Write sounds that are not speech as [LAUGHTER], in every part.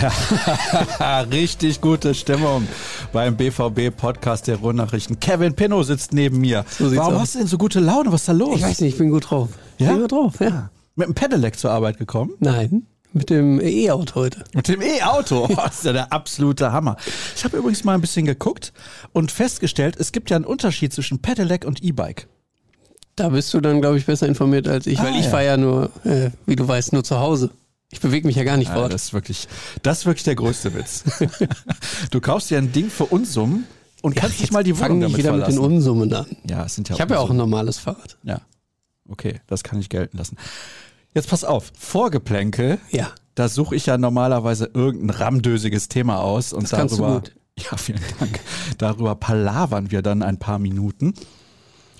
[LAUGHS] Richtig gute Stimmung beim BVB-Podcast der Ruhrnachrichten. Kevin Pinno sitzt neben mir. So Warum aus. hast du denn so gute Laune? Was ist da los? Ich weiß nicht, ich bin gut drauf. Ja? Ich bin gut drauf, ja. Mit dem Pedelec zur Arbeit gekommen? Nein. Mit dem E-Auto heute. Mit dem E-Auto? Oh, [LAUGHS] das ist ja der absolute Hammer. Ich habe übrigens mal ein bisschen geguckt und festgestellt, es gibt ja einen Unterschied zwischen Pedelec und E-Bike. Da bist du dann, glaube ich, besser informiert als ich, ah, weil ich ja. fahre ja nur, äh, wie du weißt, nur zu Hause. Ich bewege mich ja gar nicht ja, fort. Das ist wirklich, das ist wirklich der größte Witz. [LAUGHS] du kaufst dir ein Ding für Unsummen und ja, kannst nicht mal die Wohnung damit wieder verlassen. mit den Unsummen an. Ja, es sind ja Ich habe ja auch ein normales Fahrrad. Ja. Okay, das kann ich gelten lassen. Jetzt pass auf, Vorgeplänkel. Ja. Da suche ich ja normalerweise irgendein ramdösiges Thema aus und das darüber. [LAUGHS] Ja, vielen Dank. Darüber palavern wir dann ein paar Minuten.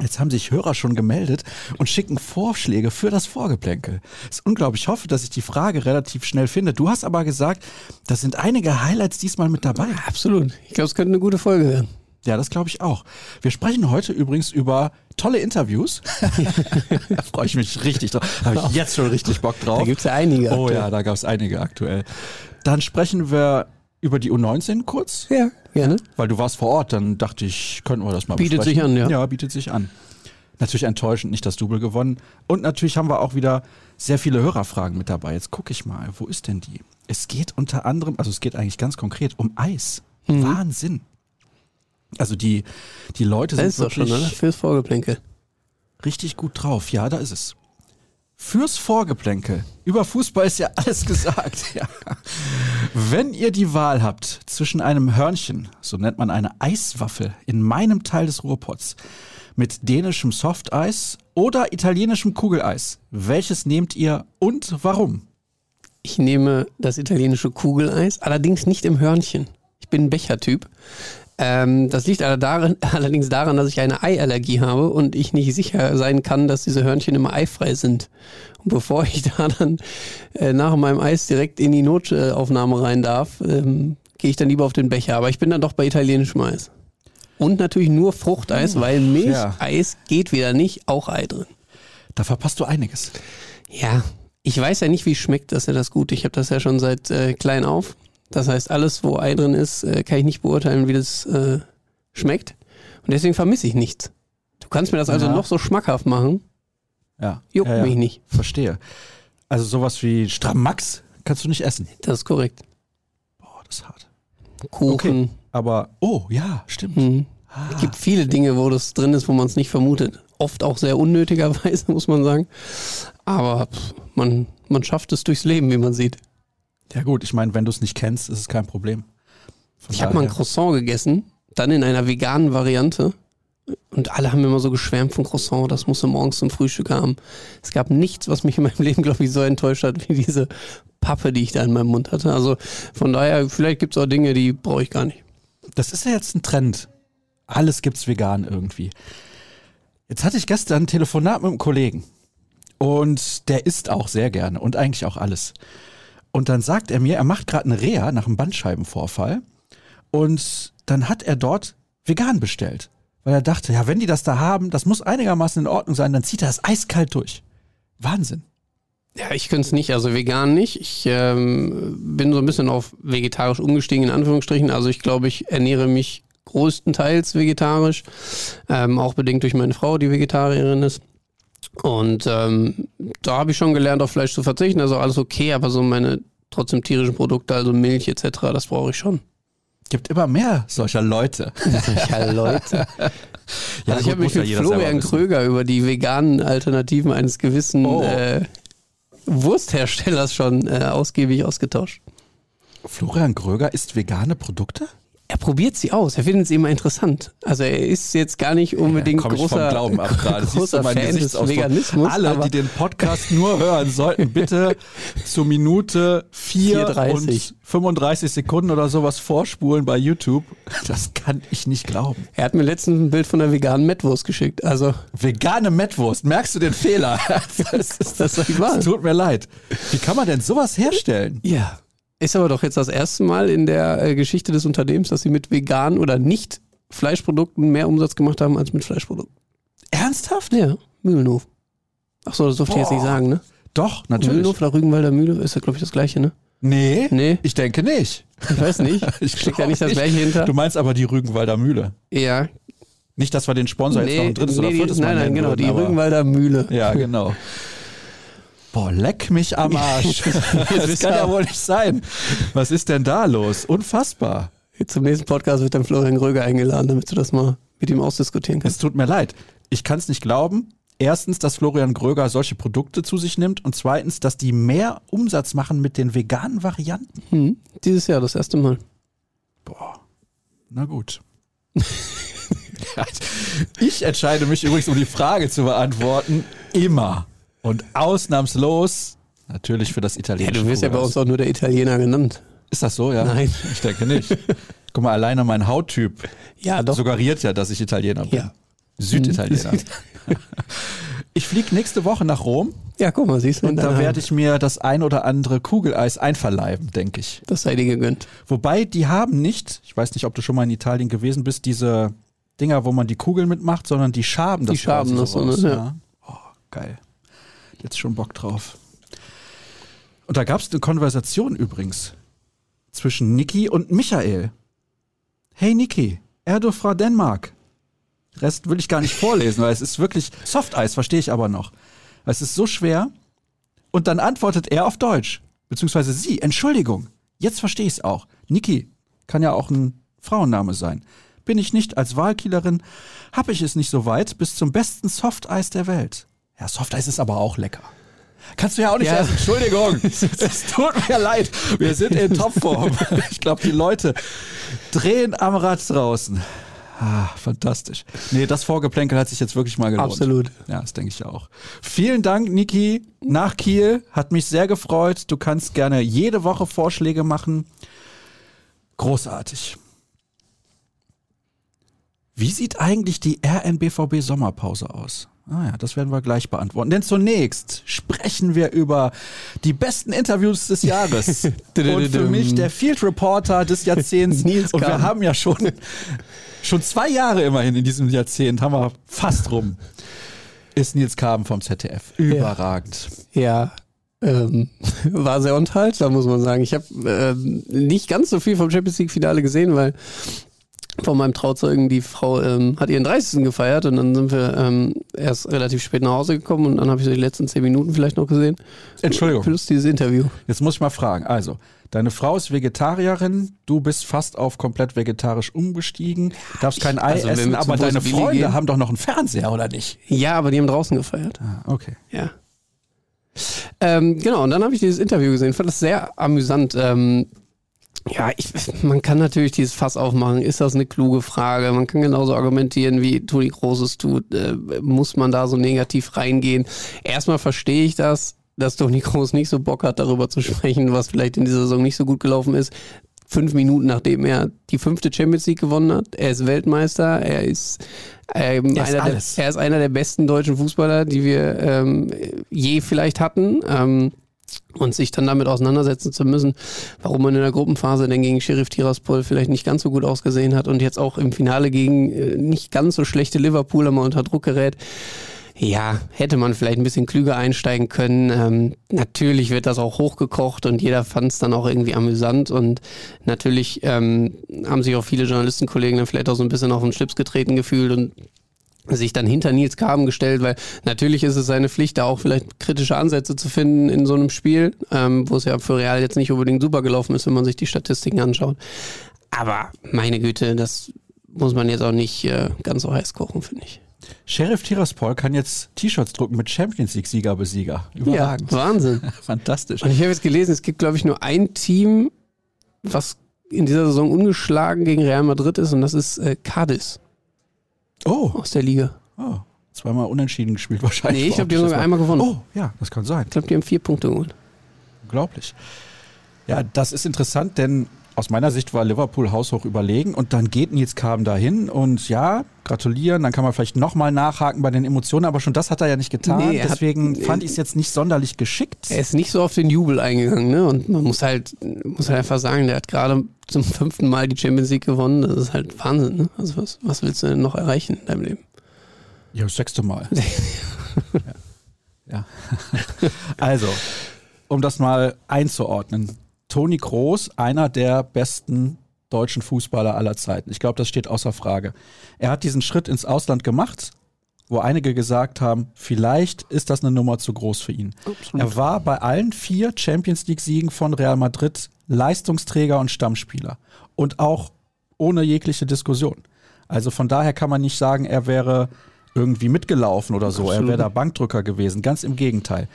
Jetzt haben sich Hörer schon gemeldet und schicken Vorschläge für das Vorgeplänkel. ist unglaublich. Ich hoffe, dass ich die Frage relativ schnell finde. Du hast aber gesagt, da sind einige Highlights diesmal mit dabei. Absolut. Ich glaube, es könnte eine gute Folge werden. Ja, das glaube ich auch. Wir sprechen heute übrigens über tolle Interviews. da [LAUGHS] freue ich mich richtig drauf. Habe ich jetzt schon richtig Bock drauf. Da gibt es ja einige. Oh ja, da gab es einige aktuell. Dann sprechen wir über die U19 kurz? Ja, gerne. Weil du warst vor Ort, dann dachte ich, könnten wir das mal Bietet besprechen. sich an, ja. Ja, bietet sich an. Natürlich enttäuschend, nicht das Double gewonnen. Und natürlich haben wir auch wieder sehr viele Hörerfragen mit dabei. Jetzt gucke ich mal, wo ist denn die? Es geht unter anderem, also es geht eigentlich ganz konkret um Eis. Mhm. Wahnsinn. Also die, die Leute sind ist wirklich doch schon, oder? Fürs Vorgeplänkel. Richtig gut drauf. Ja, da ist es. Fürs Vorgeplänkel. Über Fußball ist ja alles [LAUGHS] gesagt. Ja. Wenn ihr die Wahl habt zwischen einem Hörnchen, so nennt man eine Eiswaffel in meinem Teil des Ruhrpots, mit dänischem Softeis oder italienischem Kugeleis, welches nehmt ihr und warum? Ich nehme das italienische Kugeleis, allerdings nicht im Hörnchen. Ich bin ein Bechertyp. Ähm, das liegt daran, [LAUGHS] allerdings daran, dass ich eine Eiallergie habe und ich nicht sicher sein kann, dass diese Hörnchen immer eifrei sind. Und bevor ich [LAUGHS] da dann äh, nach meinem Eis direkt in die Notaufnahme rein darf, ähm, gehe ich dann lieber auf den Becher. Aber ich bin dann doch bei italienischem Eis. Und natürlich nur Fruchteis, hm, weil Milcheis ja. geht wieder nicht, auch Ei drin. Da verpasst du einiges. Ja, ich weiß ja nicht, wie schmeckt das ja das gut. Ich habe das ja schon seit äh, klein auf. Das heißt, alles, wo Ei drin ist, äh, kann ich nicht beurteilen, wie das äh, schmeckt. Und deswegen vermisse ich nichts. Du kannst mir das also ja. noch so schmackhaft machen. Ja. Juckt ja, ja. mich nicht. Verstehe. Also sowas wie Stramax kannst du nicht essen. Das ist korrekt. Boah, das ist hart. Kuchen. Okay. Aber, oh, ja, stimmt. Mhm. Ah. Es gibt viele Dinge, wo das drin ist, wo man es nicht vermutet. Oft auch sehr unnötigerweise, [LAUGHS] muss man sagen. Aber pff, man, man schafft es durchs Leben, wie man sieht. Ja gut, ich meine, wenn du es nicht kennst, ist es kein Problem. Von ich habe mal ein Croissant gegessen, dann in einer veganen Variante. Und alle haben immer so geschwärmt von Croissant, das musste morgens zum Frühstück haben. Es gab nichts, was mich in meinem [LAUGHS] Leben, glaube ich, so enttäuscht hat, wie diese Pappe, die ich da in meinem Mund hatte. Also von daher, vielleicht gibt es auch Dinge, die brauche ich gar nicht. Das ist ja jetzt ein Trend. Alles gibt's vegan irgendwie. Jetzt hatte ich gestern ein Telefonat mit einem Kollegen. Und der isst auch sehr gerne und eigentlich auch alles. Und dann sagt er mir, er macht gerade eine Reha nach einem Bandscheibenvorfall. Und dann hat er dort vegan bestellt. Weil er dachte, ja, wenn die das da haben, das muss einigermaßen in Ordnung sein, dann zieht er das eiskalt durch. Wahnsinn. Ja, ich könnte es nicht, also vegan nicht. Ich ähm, bin so ein bisschen auf vegetarisch umgestiegen, in Anführungsstrichen. Also ich glaube, ich ernähre mich größtenteils vegetarisch, ähm, auch bedingt durch meine Frau, die Vegetarierin ist. Und ähm, da habe ich schon gelernt, auf Fleisch zu verzichten. Also alles okay, aber so meine trotzdem tierischen Produkte, also Milch etc., das brauche ich schon. Gibt immer mehr solcher Leute. [LAUGHS] Solcher Leute. [LAUGHS] ja, also ich habe mich mit Florian Kröger über die veganen Alternativen eines gewissen oh. äh, Wurstherstellers schon äh, ausgiebig ausgetauscht. Florian Kröger isst vegane Produkte? Er probiert sie aus. Er findet sie immer interessant. Also er ist jetzt gar nicht unbedingt ja, großer, Glauben ab gerade. [LAUGHS] großer Fan des Veganismus. Alle, die den Podcast nur hören, sollten bitte [LAUGHS] zur Minute 4 und 35 Sekunden oder sowas vorspulen bei YouTube. Das kann ich nicht glauben. Er hat mir letztens ein Bild von der veganen Mettwurst geschickt. Also Vegane Mettwurst. Merkst du den Fehler? [LAUGHS] Das, ist, das, das tut mir leid. Wie kann man denn sowas herstellen? Ja. Ist aber doch jetzt das erste Mal in der äh, Geschichte des Unternehmens, dass sie mit veganen oder nicht Fleischprodukten mehr Umsatz gemacht haben als mit Fleischprodukten. Ernsthaft? Ja, Mühlenhof. Ach so, das durfte ich jetzt nicht sagen, ne? Doch, natürlich. Mühlenhof oder Rügenwalder Mühle ist ja, glaube ich, das gleiche, ne? Nee, Nee. ich denke nicht. Ich weiß nicht. [LAUGHS] Ich Steckt da nicht das gleiche hinter? Du meinst aber die Rügenwalder Mühle. ja. Nicht, dass wir den Sponsor jetzt noch ein drittes oder die- viertes Mal Nein, nein, genau, würden, die Rügenwalder Mühle. Ja, genau. [LAUGHS] Boah, leck mich am Arsch. [LAUGHS] [LAUGHS] das kann ja wohl nicht sein. Was ist denn da los? Unfassbar. Zum nächsten Podcast wird dann Florian Gröger eingeladen, damit du das mal mit ihm ausdiskutieren Es kannst. tut mir leid. Ich kann es nicht glauben. Erstens, dass Florian Gröger solche Produkte zu sich nimmt und zweitens, dass die mehr Umsatz machen mit den veganen Varianten. Hm. Dieses Jahr das erste Mal. Boah, na gut. [LAUGHS] ich entscheide mich übrigens, um die Frage zu beantworten, immer und ausnahmslos natürlich für das Ja, italienische du wirst ja bei uns auch nur der Italiener genannt. Ist das so, ja? Nein. Ich denke nicht. Guck mal, alleine mein Hauttyp Ja, doch. suggeriert ja, dass ich Italiener bin. Ja. Süditaliener. [LAUGHS] ich fliege nächste Woche nach Rom Ja, guck mal, siehst du. und da werde ich mir das ein oder andere Kugeleis einverleiben, denke ich. Das sei dir gegönnt. Wobei die haben nicht, ich weiß nicht, ob du schon mal in Italien gewesen bist, diese Dinger, wo man die Kugeln mitmacht, sondern die schaben das Die schaben das so, ne? Ja. Oh, geil. Jetzt schon Bock drauf. Und da gab es eine Konversation übrigens zwischen Niki und Michael. Hey Niki, Erdo fra Denmark. Rest will ich gar nicht vorlesen, weil es ist wirklich Softeis, verstehe ich aber noch. Es ist so schwer. Und dann antwortet er auf Deutsch. Beziehungsweise sie, Entschuldigung. Jetzt verstehe ich es auch. Niki kann ja auch ein Frauenname sein. Bin ich nicht als Wahlkielerin, habe ich es nicht so weit bis zum besten Softeis der Welt. Ja, Softeis ist aber auch lecker. Kannst du ja auch nicht Ja. essen. Entschuldigung. [LAUGHS] es tut mir leid. Wir sind in Topform. Ich glaube, die Leute drehen am Rad draußen. Ah, fantastisch. Nee, das Vorgeplänkel hat sich jetzt wirklich mal gelohnt. Absolut. Ja, das denke ich auch. Vielen Dank, Niki, nach Kiel. Hat mich sehr gefreut. Du kannst gerne jede Woche Vorschläge machen. Großartig. Wie sieht eigentlich die RNBVB Sommerpause aus? Ah ja, das werden wir gleich beantworten. Denn zunächst sprechen wir über die besten Interviews des Jahres. [LAUGHS] Und für mich der Field Reporter des Jahrzehnts. [LAUGHS] Nils Und wir haben ja schon, schon zwei Jahre immerhin in diesem Jahrzehnt, haben wir fast rum. Ist Nils Kaben vom ZDF. Überragend. Ja, ähm, war sehr unterhaltsam, muss man sagen. Ich habe ähm, nicht ganz so viel vom Champions League-Finale gesehen, weil von meinem Trauzeugen, die Frau ähm, hat ihren 30. gefeiert und dann sind wir ähm, erst relativ spät nach Hause gekommen und dann habe ich so die letzten 10 Minuten vielleicht noch gesehen. Entschuldigung. Plus dieses Interview. Jetzt muss ich mal fragen. Also, deine Frau ist Vegetarierin, du bist fast auf komplett vegetarisch umgestiegen, darfst kein Ei also essen, aber deine Freunde gehen- haben doch noch einen Fernseher, oder nicht? Ja, aber die haben draußen gefeiert. Ah, okay. Ja. Ähm, genau, und dann habe ich dieses Interview gesehen, fand das sehr amüsant. Ähm, ja, ich, man kann natürlich dieses Fass aufmachen. Ist das eine kluge Frage? Man kann genauso argumentieren, wie Toni Großes tut. Äh, muss man da so negativ reingehen? Erstmal verstehe ich das, dass Toni Groß nicht so Bock hat, darüber zu sprechen, was vielleicht in dieser Saison nicht so gut gelaufen ist. Fünf Minuten nachdem er die fünfte Champions League gewonnen hat. Er ist Weltmeister. Er ist, ähm, Er ist einer, der, er ist einer der besten deutschen Fußballer, die wir ähm, je vielleicht hatten. Ähm, und sich dann damit auseinandersetzen zu müssen, warum man in der Gruppenphase denn gegen Sheriff Tiraspol vielleicht nicht ganz so gut ausgesehen hat und jetzt auch im Finale gegen äh, nicht ganz so schlechte Liverpooler mal unter Druck gerät. Ja, hätte man vielleicht ein bisschen klüger einsteigen können. Ähm, natürlich wird das auch hochgekocht und jeder fand es dann auch irgendwie amüsant und natürlich ähm, haben sich auch viele Journalistenkollegen dann vielleicht auch so ein bisschen auf den Schlips getreten gefühlt und sich dann hinter Nils Kaben gestellt, weil natürlich ist es seine Pflicht, da auch vielleicht kritische Ansätze zu finden in so einem Spiel, ähm, wo es ja für Real jetzt nicht unbedingt super gelaufen ist, wenn man sich die Statistiken anschaut. Aber meine Güte, das muss man jetzt auch nicht äh, ganz so heiß kochen, finde ich. Sheriff Tiraspol kann jetzt T-Shirts drucken mit Champions League Sieger Besieger. Überragend. Ja, Wahnsinn. [LAUGHS] Fantastisch. Und ich habe jetzt gelesen, es gibt, glaube ich, nur ein Team, was in dieser Saison ungeschlagen gegen Real Madrid ist, und das ist äh, Cadiz Oh, aus der Liga. oh, zweimal unentschieden gespielt wahrscheinlich. Nee, ich glaube, die haben sogar einmal gewonnen. Oh, ja, das kann sein. Ich glaube, die haben vier Punkte geholt. Unglaublich. Ja, das ist interessant, denn aus meiner Sicht war Liverpool haushoch überlegen und dann geht Nils Kaben dahin und ja, gratulieren, dann kann man vielleicht nochmal nachhaken bei den Emotionen, aber schon das hat er ja nicht getan. Nee, er hat- Deswegen fand ich es jetzt nicht sonderlich geschickt. Er ist nicht so auf den Jubel eingegangen, ne? Und man muss halt, muss halt einfach sagen, der hat gerade zum fünften Mal die Champions League gewonnen. Das ist halt Wahnsinn, ne? Also was, was willst du denn noch erreichen in deinem Leben? Ja, das sechste Mal. [LAUGHS] ja. ja. [LAUGHS] also, um das mal einzuordnen. Toni Kroos einer der besten deutschen Fußballer aller Zeiten. Ich glaube, das steht außer Frage. Er hat diesen Schritt ins Ausland gemacht, wo einige gesagt haben, vielleicht ist das eine Nummer zu groß für ihn. Absolut. Er war bei allen vier Champions League-Siegen von Real Madrid Leistungsträger und Stammspieler. Und auch ohne jegliche Diskussion. Also von daher kann man nicht sagen, er wäre irgendwie mitgelaufen oder so. Absolut. Er wäre da Bankdrücker gewesen. Ganz im Gegenteil.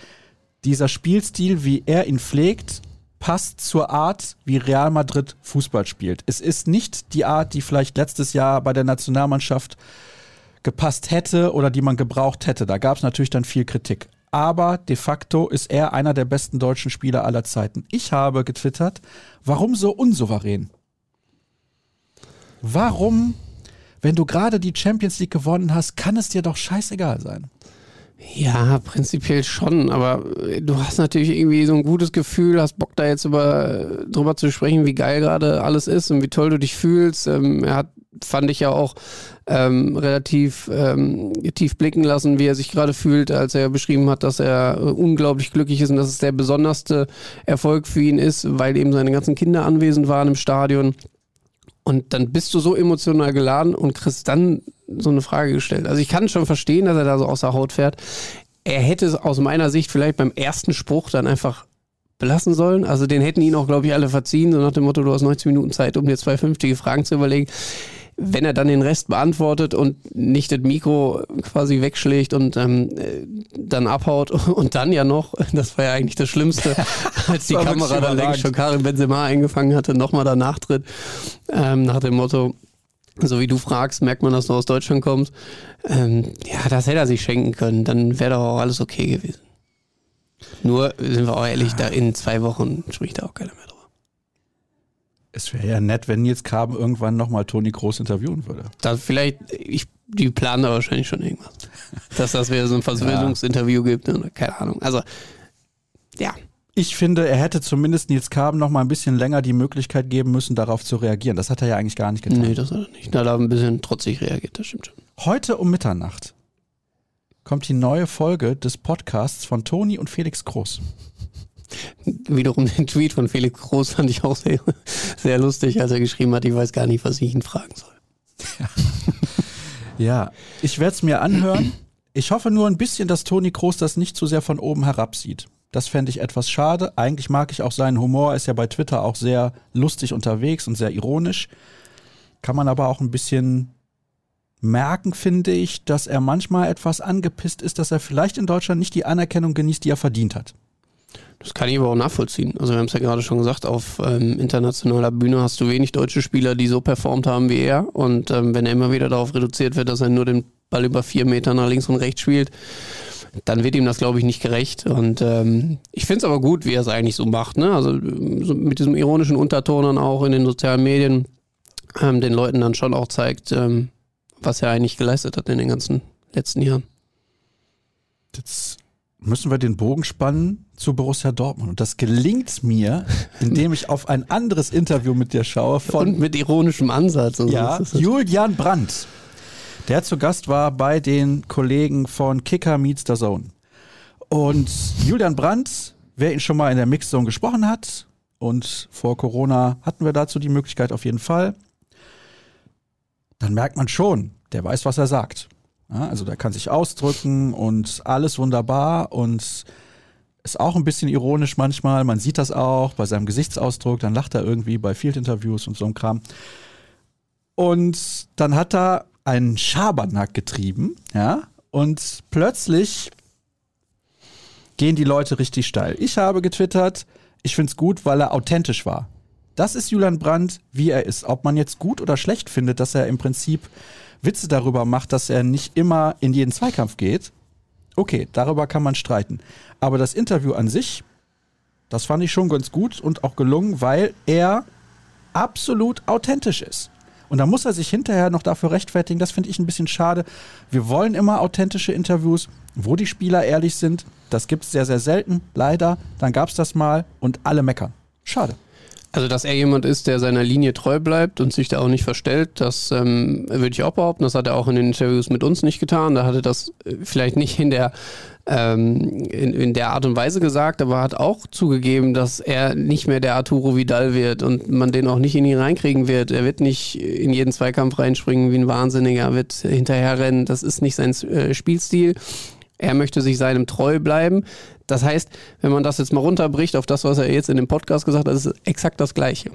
Dieser Spielstil, wie er ihn pflegt, passt zur Art, wie Real Madrid Fußball spielt. Es ist nicht die Art, die vielleicht letztes Jahr bei der Nationalmannschaft gepasst hätte oder die man gebraucht hätte. Da gab es natürlich dann viel Kritik. Aber de facto ist er einer der besten deutschen Spieler aller Zeiten. Ich habe getwittert, warum so unsouverän? Warum, wenn du gerade die Champions League gewonnen hast, kann es dir doch scheißegal sein? Ja, prinzipiell schon, aber du hast natürlich irgendwie so ein gutes Gefühl, hast Bock da jetzt über, drüber zu sprechen, wie geil gerade alles ist und wie toll du dich fühlst. Ähm, er hat, fand ich ja auch ähm, relativ ähm, tief blicken lassen, wie er sich gerade fühlt, als er beschrieben hat, dass er äh, unglaublich glücklich ist und dass es der besonderste Erfolg für ihn ist, weil eben seine ganzen Kinder anwesend waren im Stadion. Und dann bist du so emotional geladen und kriegst dann so eine Frage gestellt. Also ich kann schon verstehen, dass er da so außer Haut fährt. Er hätte es aus meiner Sicht vielleicht beim ersten Spruch dann einfach belassen sollen. Also den hätten ihn auch, glaube ich, alle verziehen, so nach dem Motto, du hast 90 Minuten Zeit, um dir zwei vernünftige Fragen zu überlegen wenn er dann den Rest beantwortet und nicht das Mikro quasi wegschlägt und ähm, dann abhaut [LAUGHS] und dann ja noch, das war ja eigentlich das Schlimmste, [LAUGHS] als die Kamera dann längst schon Karim Benzema eingefangen hatte, nochmal danach tritt, ähm, nach dem Motto, so wie du fragst, merkt man, dass du aus Deutschland kommst. Ähm, ja, das hätte er sich schenken können, dann wäre doch auch alles okay gewesen. Nur, sind wir auch ehrlich, da in zwei Wochen spricht da auch keiner mehr drüber. Es wäre ja nett, wenn Nils Kaben irgendwann nochmal Toni Groß interviewen würde. Da vielleicht, ich, die planen da wahrscheinlich schon irgendwas. Dass das wieder so ein [LAUGHS] Versöhnungsinterview gibt, keine Ahnung. Also, ja. Ich finde, er hätte zumindest Nils Kaben noch mal ein bisschen länger die Möglichkeit geben müssen, darauf zu reagieren. Das hat er ja eigentlich gar nicht getan. Nee, das hat er nicht. Da hat er ein bisschen trotzig reagiert, das stimmt schon. Heute um Mitternacht kommt die neue Folge des Podcasts von Toni und Felix Groß. Wiederum den Tweet von Felix Groß fand ich auch sehr, sehr lustig, als er geschrieben hat, ich weiß gar nicht, was ich ihn fragen soll. Ja, ja ich werde es mir anhören. Ich hoffe nur ein bisschen, dass Toni Groß das nicht zu sehr von oben herab sieht. Das fände ich etwas schade. Eigentlich mag ich auch seinen Humor, er ist ja bei Twitter auch sehr lustig unterwegs und sehr ironisch. Kann man aber auch ein bisschen merken, finde ich, dass er manchmal etwas angepisst ist, dass er vielleicht in Deutschland nicht die Anerkennung genießt, die er verdient hat. Das kann ich aber auch nachvollziehen. Also wir haben es ja gerade schon gesagt, auf ähm, internationaler Bühne hast du wenig deutsche Spieler, die so performt haben wie er. Und ähm, wenn er immer wieder darauf reduziert wird, dass er nur den Ball über vier Meter nach links und rechts spielt, dann wird ihm das, glaube ich, nicht gerecht. Und ähm, ich finde es aber gut, wie er es eigentlich so macht. Ne? Also so mit diesem ironischen Unterton dann auch in den sozialen Medien ähm, den Leuten dann schon auch zeigt, ähm, was er eigentlich geleistet hat in den ganzen letzten Jahren. Jetzt müssen wir den Bogen spannen zu Borussia Dortmund. Und das gelingt mir, [LAUGHS] indem ich auf ein anderes Interview mit dir schaue. Von, Und mit ironischem Ansatz. ja, Julian Brandt, der zu Gast war bei den Kollegen von Kicker Meets the Zone. Und Julian Brandt, wer ihn schon mal in der Mixzone gesprochen hat, und vor Corona hatten wir dazu die Möglichkeit auf jeden Fall, dann merkt man schon, der weiß, was er sagt. Ja, also der kann sich ausdrücken und alles wunderbar und ist auch ein bisschen ironisch manchmal. Man sieht das auch bei seinem Gesichtsausdruck. Dann lacht er irgendwie bei Field-Interviews und so ein Kram. Und dann hat er einen Schabernack getrieben, ja, und plötzlich gehen die Leute richtig steil. Ich habe getwittert, ich finde es gut, weil er authentisch war. Das ist Julian Brandt, wie er ist. Ob man jetzt gut oder schlecht findet, dass er im Prinzip Witze darüber macht, dass er nicht immer in jeden Zweikampf geht, okay, darüber kann man streiten. Aber das Interview an sich, das fand ich schon ganz gut und auch gelungen, weil er absolut authentisch ist. Und da muss er sich hinterher noch dafür rechtfertigen. Das finde ich ein bisschen schade. Wir wollen immer authentische Interviews, wo die Spieler ehrlich sind. Das gibt es sehr, sehr selten, leider. Dann gab es das mal und alle meckern. Schade. Also, dass er jemand ist, der seiner Linie treu bleibt und sich da auch nicht verstellt, das ähm, würde ich auch behaupten. Das hat er auch in den Interviews mit uns nicht getan. Da hat er das äh, vielleicht nicht in der, ähm, in, in der Art und Weise gesagt, aber hat auch zugegeben, dass er nicht mehr der Arturo Vidal wird und man den auch nicht in ihn reinkriegen wird. Er wird nicht in jeden Zweikampf reinspringen wie ein Wahnsinniger, wird hinterherrennen. Das ist nicht sein äh, Spielstil. Er möchte sich seinem treu bleiben. Das heißt, wenn man das jetzt mal runterbricht auf das, was er jetzt in dem Podcast gesagt hat, ist es exakt das Gleiche.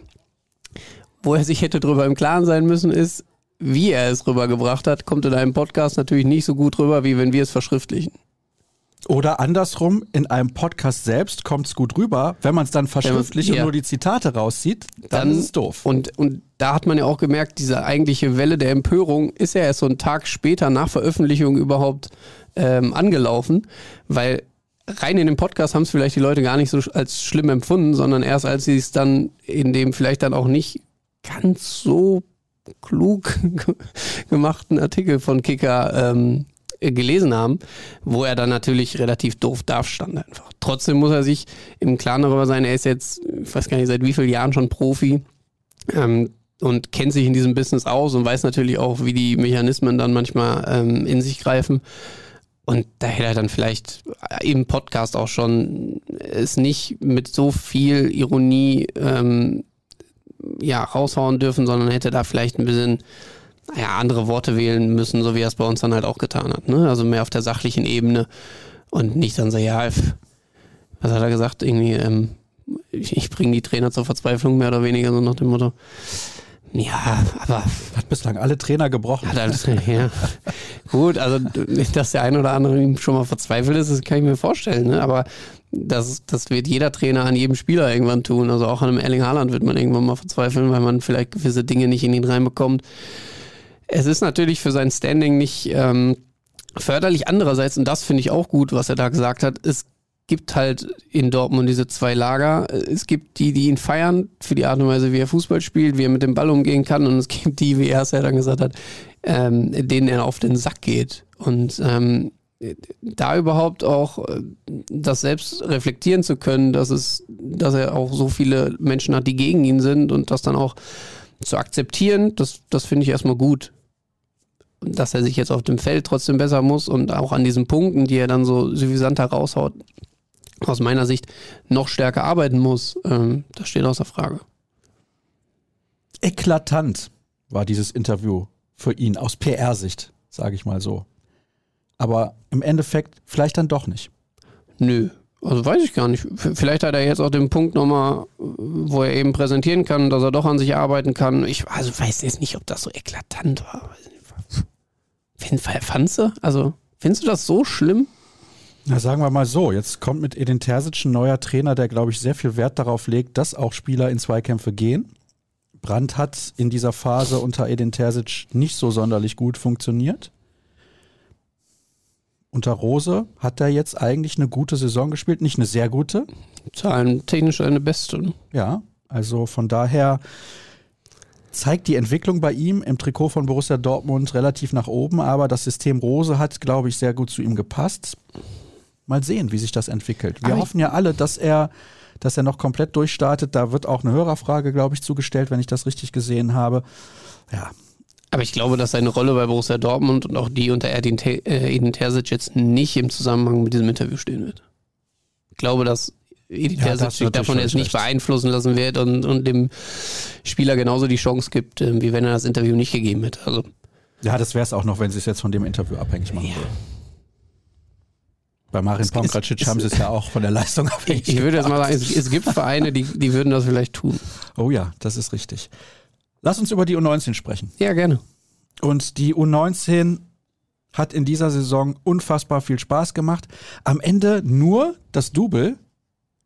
Wo er sich hätte drüber im Klaren sein müssen, ist, wie er es rübergebracht hat, kommt in einem Podcast natürlich nicht so gut rüber, wie wenn wir es verschriftlichen. Oder andersrum, in einem Podcast selbst kommt es gut rüber. Wenn man es dann verschriftlicht ja. und nur die Zitate rauszieht, dann, dann, ist es doof. Und, und da hat man ja auch gemerkt, diese eigentliche Welle der Empörung ist ja erst so einen Tag später nach Veröffentlichung überhaupt ähm, angelaufen, weil rein in dem Podcast haben es vielleicht die Leute gar nicht so als schlimm empfunden, sondern erst als sie es dann in dem vielleicht dann auch nicht ganz so klug [LAUGHS] gemachten Artikel von Kicker ähm, gelesen haben, wo er dann natürlich relativ doof darf stand einfach. Trotzdem muss er sich im Klaren darüber sein, er ist jetzt, ich weiß gar nicht, seit wie vielen Jahren schon Profi ähm, und kennt sich in diesem Business aus und weiß natürlich auch, wie die Mechanismen dann manchmal ähm, in sich greifen. Und da hätte er dann vielleicht im Podcast auch schon es nicht mit so viel Ironie ähm, ja, raushauen dürfen, sondern hätte da vielleicht ein bisschen ja, andere Worte wählen müssen, so wie er es bei uns dann halt auch getan hat. Ne? Also mehr auf der sachlichen Ebene und nicht dann so, ja, was hat er gesagt? Irgendwie, ähm, ich, ich bringe die Trainer zur Verzweiflung, mehr oder weniger, so nach dem Motto. Ja, aber. Hat bislang alle Trainer gebrochen. Hat alles, ja. Gut, also, dass der ein oder andere schon mal verzweifelt ist, das kann ich mir vorstellen, ne? Aber das, das wird jeder Trainer an jedem Spieler irgendwann tun. Also auch an einem Erling Haaland wird man irgendwann mal verzweifeln, weil man vielleicht gewisse Dinge nicht in ihn reinbekommt. Es ist natürlich für sein Standing nicht ähm, förderlich. Andererseits, und das finde ich auch gut, was er da gesagt hat, es gibt halt in Dortmund diese zwei Lager. Es gibt die, die ihn feiern für die Art und Weise, wie er Fußball spielt, wie er mit dem Ball umgehen kann. Und es gibt die, wie er es ja dann gesagt hat, ähm, denen er auf den Sack geht. Und ähm, da überhaupt auch äh, das selbst reflektieren zu können, dass es, dass er auch so viele Menschen hat, die gegen ihn sind und das dann auch zu akzeptieren, das, das finde ich erstmal gut. Dass er sich jetzt auf dem Feld trotzdem besser muss und auch an diesen Punkten, die er dann so suffisanter raushaut, aus meiner Sicht noch stärker arbeiten muss, ähm, das steht außer Frage. Eklatant war dieses Interview für ihn aus PR-Sicht, sage ich mal so. Aber im Endeffekt vielleicht dann doch nicht. Nö, also weiß ich gar nicht. Vielleicht hat er jetzt auch den Punkt nochmal, wo er eben präsentieren kann, dass er doch an sich arbeiten kann. Ich also weiß jetzt nicht, ob das so eklatant war. Fandst du? Also, findest du das so schlimm? Na, sagen wir mal so, jetzt kommt mit Edin Terzic ein neuer Trainer, der, glaube ich, sehr viel Wert darauf legt, dass auch Spieler in Zweikämpfe gehen. Brandt hat in dieser Phase unter Edin Terzic nicht so sonderlich gut funktioniert. Unter Rose hat er jetzt eigentlich eine gute Saison gespielt, nicht eine sehr gute. Zahlen technisch eine beste. Ne? Ja, also von daher zeigt die Entwicklung bei ihm im Trikot von Borussia Dortmund relativ nach oben, aber das System Rose hat, glaube ich, sehr gut zu ihm gepasst mal sehen, wie sich das entwickelt. Wir Aber hoffen ja alle, dass er, dass er noch komplett durchstartet. Da wird auch eine Hörerfrage, glaube ich, zugestellt, wenn ich das richtig gesehen habe. Ja. Aber ich glaube, dass seine Rolle bei Borussia Dortmund und auch die unter Edin, äh, Edin Terzic jetzt nicht im Zusammenhang mit diesem Interview stehen wird. Ich glaube, dass Edin ja, Terzic sich davon jetzt nicht beeinflussen lassen wird und, und dem Spieler genauso die Chance gibt, äh, wie wenn er das Interview nicht gegeben hätte. Also. Ja, das wäre es auch noch, wenn sie es jetzt von dem Interview abhängig machen ja. würde. Bei Marin Pongracic haben sie es ja auch von der Leistung [LAUGHS] abhängig Ich würde jetzt mal sagen, es, es, gibt Vereine, die, die würden das vielleicht tun. Oh ja, das ist richtig. Lass uns über die U19 sprechen. Ja, gerne. Und die U19 hat in dieser Saison unfassbar viel Spaß gemacht. Am Ende nur das Double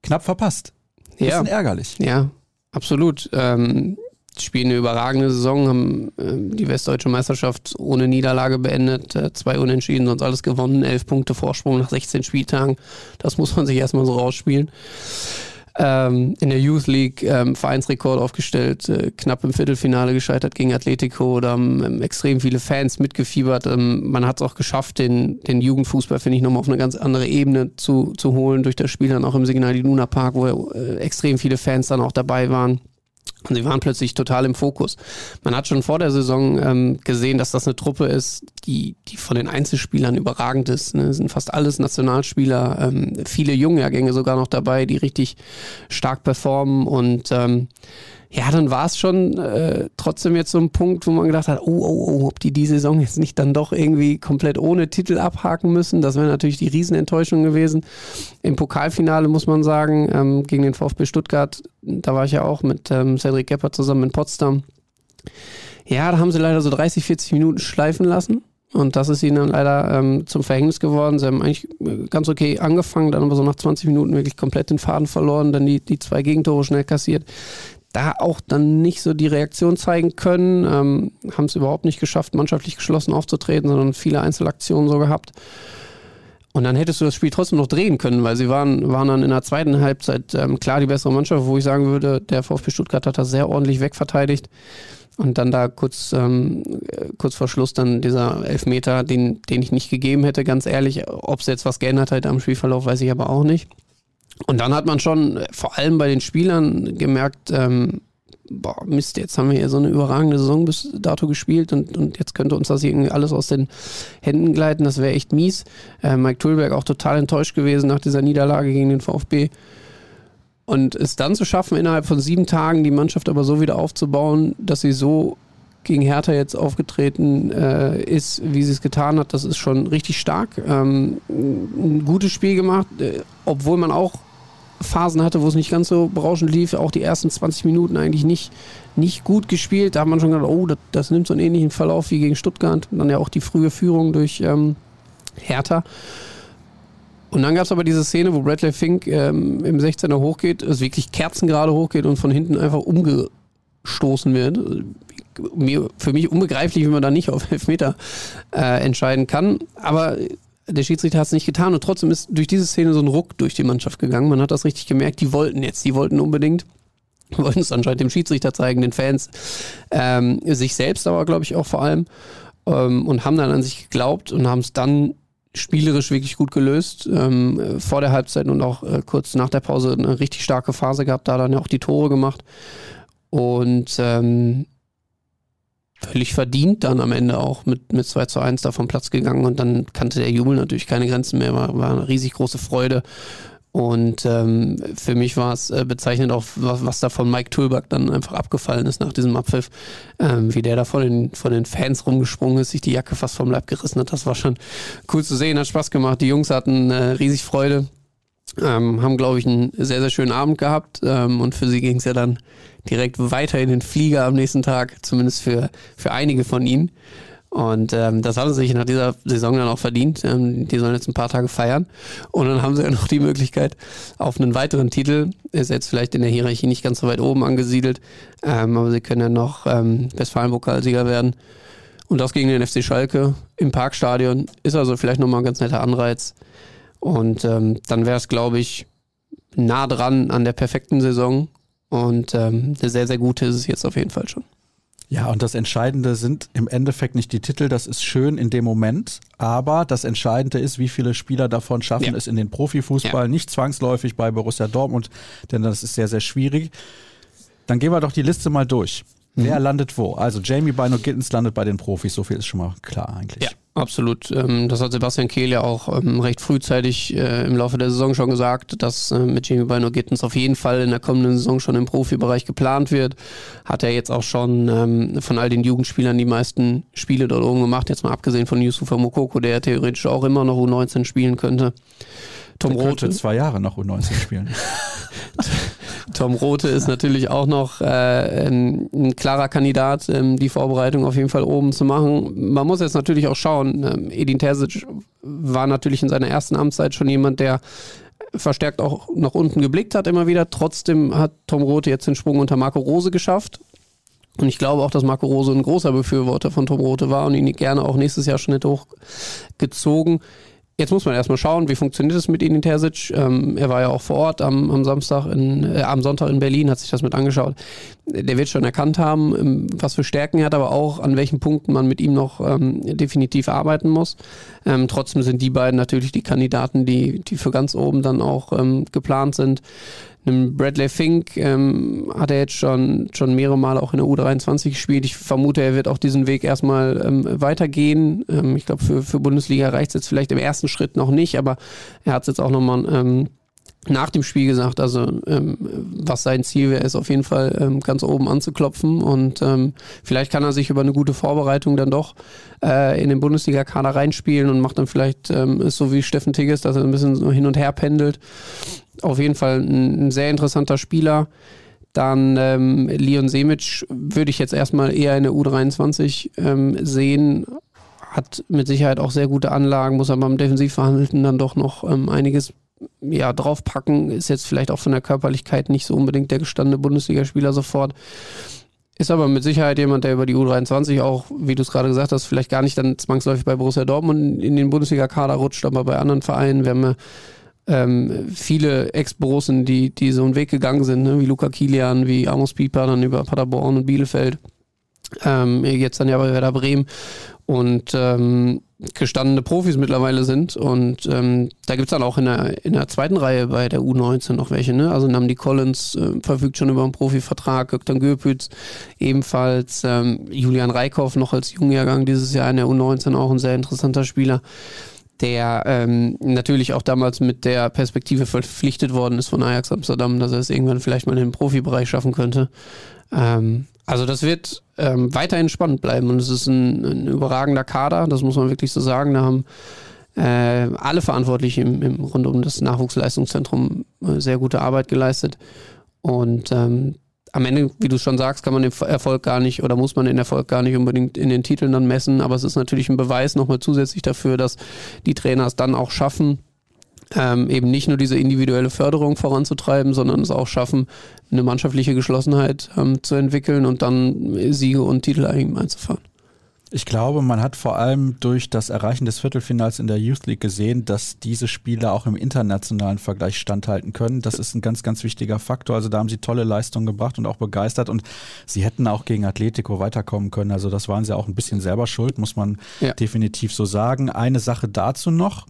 knapp verpasst. Bisschen ja. ärgerlich. Ja, absolut. Ähm, spielen eine überragende Saison, haben äh, die Westdeutsche Meisterschaft ohne Niederlage beendet, äh, zwei Unentschieden, sonst alles gewonnen, elf Punkte Vorsprung nach 16 Spieltagen. Das muss man sich erstmal so rausspielen. Ähm, in der Youth League ähm, Vereinsrekord aufgestellt, äh, knapp im Viertelfinale gescheitert gegen Atletico, da haben ähm, extrem viele Fans mitgefiebert. Ähm, man hat es auch geschafft, den, den Jugendfußball, finde ich, nochmal auf eine ganz andere Ebene zu, zu holen durch das Spiel dann auch im Signal Iduna Park, wo äh, extrem viele Fans dann auch dabei waren. Und sie waren plötzlich total im Fokus. Man hat schon vor der Saison ähm, gesehen, dass das eine Truppe ist, die, die von den Einzelspielern überragend ist. Ne? Sind fast alles Nationalspieler, ähm, viele Jungjahrgänge sogar noch dabei, die richtig stark performen. Und ähm, ja, dann war es schon äh, trotzdem jetzt so ein Punkt, wo man gedacht hat, oh, oh, oh, ob die die Saison jetzt nicht dann doch irgendwie komplett ohne Titel abhaken müssen. Das wäre natürlich die Riesenenttäuschung gewesen. Im Pokalfinale muss man sagen, ähm, gegen den VfB Stuttgart, da war ich ja auch mit ähm, Cedric Gepper zusammen in Potsdam. Ja, da haben sie leider so 30, 40 Minuten schleifen lassen. Und das ist ihnen dann leider ähm, zum Verhängnis geworden. Sie haben eigentlich äh, ganz okay angefangen, dann aber so nach 20 Minuten wirklich komplett den Faden verloren, dann die, die zwei Gegentore schnell kassiert da auch dann nicht so die Reaktion zeigen können, ähm, haben es überhaupt nicht geschafft, mannschaftlich geschlossen aufzutreten, sondern viele Einzelaktionen so gehabt. Und dann hättest du das Spiel trotzdem noch drehen können, weil sie waren, waren dann in der zweiten Halbzeit ähm, klar die bessere Mannschaft, wo ich sagen würde, der VfB Stuttgart hat das sehr ordentlich wegverteidigt. Und dann da kurz, ähm, kurz vor Schluss dann dieser Elfmeter, den, den ich nicht gegeben hätte, ganz ehrlich. Ob es jetzt was geändert hat am Spielverlauf, weiß ich aber auch nicht. Und dann hat man schon vor allem bei den Spielern gemerkt, ähm, boah, Mist, jetzt haben wir hier so eine überragende Saison bis dato gespielt und, und jetzt könnte uns das irgendwie alles aus den Händen gleiten. Das wäre echt mies. Äh, Mike Tulberg auch total enttäuscht gewesen nach dieser Niederlage gegen den VfB. Und es dann zu schaffen, innerhalb von sieben Tagen die Mannschaft aber so wieder aufzubauen, dass sie so gegen Hertha jetzt aufgetreten äh, ist, wie sie es getan hat, das ist schon richtig stark. Ähm, ein gutes Spiel gemacht, äh, obwohl man auch Phasen hatte, wo es nicht ganz so berauschend lief, auch die ersten 20 Minuten eigentlich nicht, nicht gut gespielt. Da hat man schon gedacht, oh, das, das nimmt so einen ähnlichen Verlauf wie gegen Stuttgart. Und dann ja auch die frühe Führung durch ähm, Hertha. Und dann gab es aber diese Szene, wo Bradley Fink ähm, im 16er hochgeht, also wirklich kerzengerade hochgeht und von hinten einfach umgestoßen wird. Mir, für mich unbegreiflich, wie man da nicht auf Elfmeter äh, entscheiden kann. Aber der Schiedsrichter hat es nicht getan und trotzdem ist durch diese Szene so ein Ruck durch die Mannschaft gegangen. Man hat das richtig gemerkt, die wollten jetzt, die wollten unbedingt, [LAUGHS] wollten es anscheinend dem Schiedsrichter zeigen, den Fans, ähm, sich selbst aber, glaube ich, auch vor allem ähm, und haben dann an sich geglaubt und haben es dann spielerisch wirklich gut gelöst. Ähm, vor der Halbzeit und auch äh, kurz nach der Pause eine richtig starke Phase gehabt, da dann ja auch die Tore gemacht. Und ähm, völlig verdient dann am Ende auch mit, mit 2 zu 1 da vom Platz gegangen und dann kannte der Jubel natürlich keine Grenzen mehr, war, war eine riesig große Freude. Und ähm, für mich war es äh, bezeichnend auch, was, was, da von Mike Tulbach dann einfach abgefallen ist nach diesem Abpfiff, ähm, wie der da von den, von den Fans rumgesprungen ist, sich die Jacke fast vom Leib gerissen hat. Das war schon cool zu sehen, hat Spaß gemacht. Die Jungs hatten äh, riesig Freude, ähm, haben, glaube ich, einen sehr, sehr schönen Abend gehabt ähm, und für sie ging es ja dann direkt weiter in den Flieger am nächsten Tag, zumindest für, für einige von ihnen. Und ähm, das haben sie sich nach dieser Saison dann auch verdient. Ähm, die sollen jetzt ein paar Tage feiern. Und dann haben sie ja noch die Möglichkeit auf einen weiteren Titel. Ist jetzt vielleicht in der Hierarchie nicht ganz so weit oben angesiedelt, ähm, aber sie können ja noch ähm, Westfalen-Pokalsieger werden. Und das gegen den FC Schalke im Parkstadion ist also vielleicht nochmal ein ganz netter Anreiz. Und ähm, dann wäre es, glaube ich, nah dran an der perfekten Saison. Und ähm, eine sehr, sehr gute ist es jetzt auf jeden Fall schon. Ja, und das Entscheidende sind im Endeffekt nicht die Titel, das ist schön in dem Moment, aber das Entscheidende ist, wie viele Spieler davon schaffen ja. es in den Profifußball, ja. nicht zwangsläufig bei Borussia Dortmund, denn das ist sehr, sehr schwierig. Dann gehen wir doch die Liste mal durch. Mhm. Wer landet wo? Also Jamie Bino Gittens landet bei den Profis, so viel ist schon mal klar eigentlich. Ja. Absolut. Ähm, das hat Sebastian Kehl ja auch ähm, recht frühzeitig äh, im Laufe der Saison schon gesagt, dass äh, mit Jamie Bino Gittens auf jeden Fall in der kommenden Saison schon im Profibereich geplant wird. Hat er jetzt auch schon ähm, von all den Jugendspielern die meisten Spiele dort oben gemacht, jetzt mal abgesehen von Yusufa Mokoko, der ja theoretisch auch immer noch U19 spielen könnte. Tom Rote. zwei Jahre noch U19 spielen. [LAUGHS] Tom Rote ist natürlich auch noch äh, ein, ein, klarer Kandidat, ähm, die Vorbereitung auf jeden Fall oben zu machen. Man muss jetzt natürlich auch schauen. Ähm, Edin Terzic war natürlich in seiner ersten Amtszeit schon jemand, der verstärkt auch nach unten geblickt hat immer wieder. Trotzdem hat Tom Rote jetzt den Sprung unter Marco Rose geschafft. Und ich glaube auch, dass Marco Rose ein großer Befürworter von Tom Rote war und ihn gerne auch nächstes Jahr schon hätte hochgezogen. Jetzt muss man erstmal schauen, wie funktioniert es mit Edin Terzic. Ähm, er war ja auch vor Ort am, am Samstag in, äh, am Sonntag in Berlin, hat sich das mit angeschaut. Der wird schon erkannt haben, ähm, was für Stärken er hat, aber auch an welchen Punkten man mit ihm noch ähm, definitiv arbeiten muss. Ähm, trotzdem sind die beiden natürlich die Kandidaten, die, die für ganz oben dann auch ähm, geplant sind. Einem Bradley Fink ähm, hat er jetzt schon, schon mehrere Male auch in der U23 gespielt. Ich vermute, er wird auch diesen Weg erstmal ähm, weitergehen. Ähm, ich glaube, für, für Bundesliga reicht es jetzt vielleicht im ersten Schritt noch nicht, aber er hat es jetzt auch nochmal ähm, nach dem Spiel gesagt, also ähm, was sein Ziel wäre, ist auf jeden Fall ähm, ganz oben anzuklopfen und ähm, vielleicht kann er sich über eine gute Vorbereitung dann doch äh, in den Bundesliga-Kader reinspielen und macht dann vielleicht ähm, ist so wie Steffen Tigges, dass er ein bisschen so hin und her pendelt auf jeden Fall ein, ein sehr interessanter Spieler. Dann ähm, Leon Semic würde ich jetzt erstmal eher in der U23 ähm, sehen. Hat mit Sicherheit auch sehr gute Anlagen, muss aber im Defensivverhandelten dann doch noch ähm, einiges ja, draufpacken. Ist jetzt vielleicht auch von der Körperlichkeit nicht so unbedingt der gestandene Bundesligaspieler sofort. Ist aber mit Sicherheit jemand, der über die U23 auch, wie du es gerade gesagt hast, vielleicht gar nicht dann zwangsläufig bei Borussia Dortmund in den Bundesliga-Kader rutscht, aber bei anderen Vereinen. Wir haben ja ähm, viele Ex-Borussen, die, die so einen Weg gegangen sind, ne? wie Luca Kilian, wie Amos Pieper, dann über Paderborn und Bielefeld. Ähm, jetzt dann ja bei Werder Bremen und ähm, gestandene Profis mittlerweile sind. Und ähm, da gibt es dann auch in der, in der zweiten Reihe bei der U19 noch welche. Ne? Also Namdi Collins äh, verfügt schon über einen Profivertrag, Göktan Göpütz ebenfalls, ähm, Julian Reikhoff noch als Jungjahrgang dieses Jahr in der U19 auch ein sehr interessanter Spieler der ähm, natürlich auch damals mit der Perspektive verpflichtet worden ist von Ajax Amsterdam, dass er es irgendwann vielleicht mal in den Profibereich schaffen könnte. Ähm, also das wird ähm, weiterhin spannend bleiben und es ist ein, ein, überragender Kader, das muss man wirklich so sagen. Da haben äh, alle Verantwortlichen im, im, rund um das Nachwuchsleistungszentrum äh, sehr gute Arbeit geleistet. Und ähm, am Ende, wie du schon sagst, kann man den Erfolg gar nicht oder muss man den Erfolg gar nicht unbedingt in den Titeln dann messen, aber es ist natürlich ein Beweis nochmal zusätzlich dafür, dass die Trainer es dann auch schaffen, ähm, eben nicht nur diese individuelle Förderung voranzutreiben, sondern es auch schaffen, eine mannschaftliche Geschlossenheit ähm, zu entwickeln und dann Siege und Titel einzufahren. Ich glaube, man hat vor allem durch das Erreichen des Viertelfinals in der Youth League gesehen, dass diese Spieler auch im internationalen Vergleich standhalten können. Das ist ein ganz, ganz wichtiger Faktor. Also da haben sie tolle Leistungen gebracht und auch begeistert und sie hätten auch gegen Atletico weiterkommen können. Also das waren sie auch ein bisschen selber schuld, muss man ja. definitiv so sagen. Eine Sache dazu noch.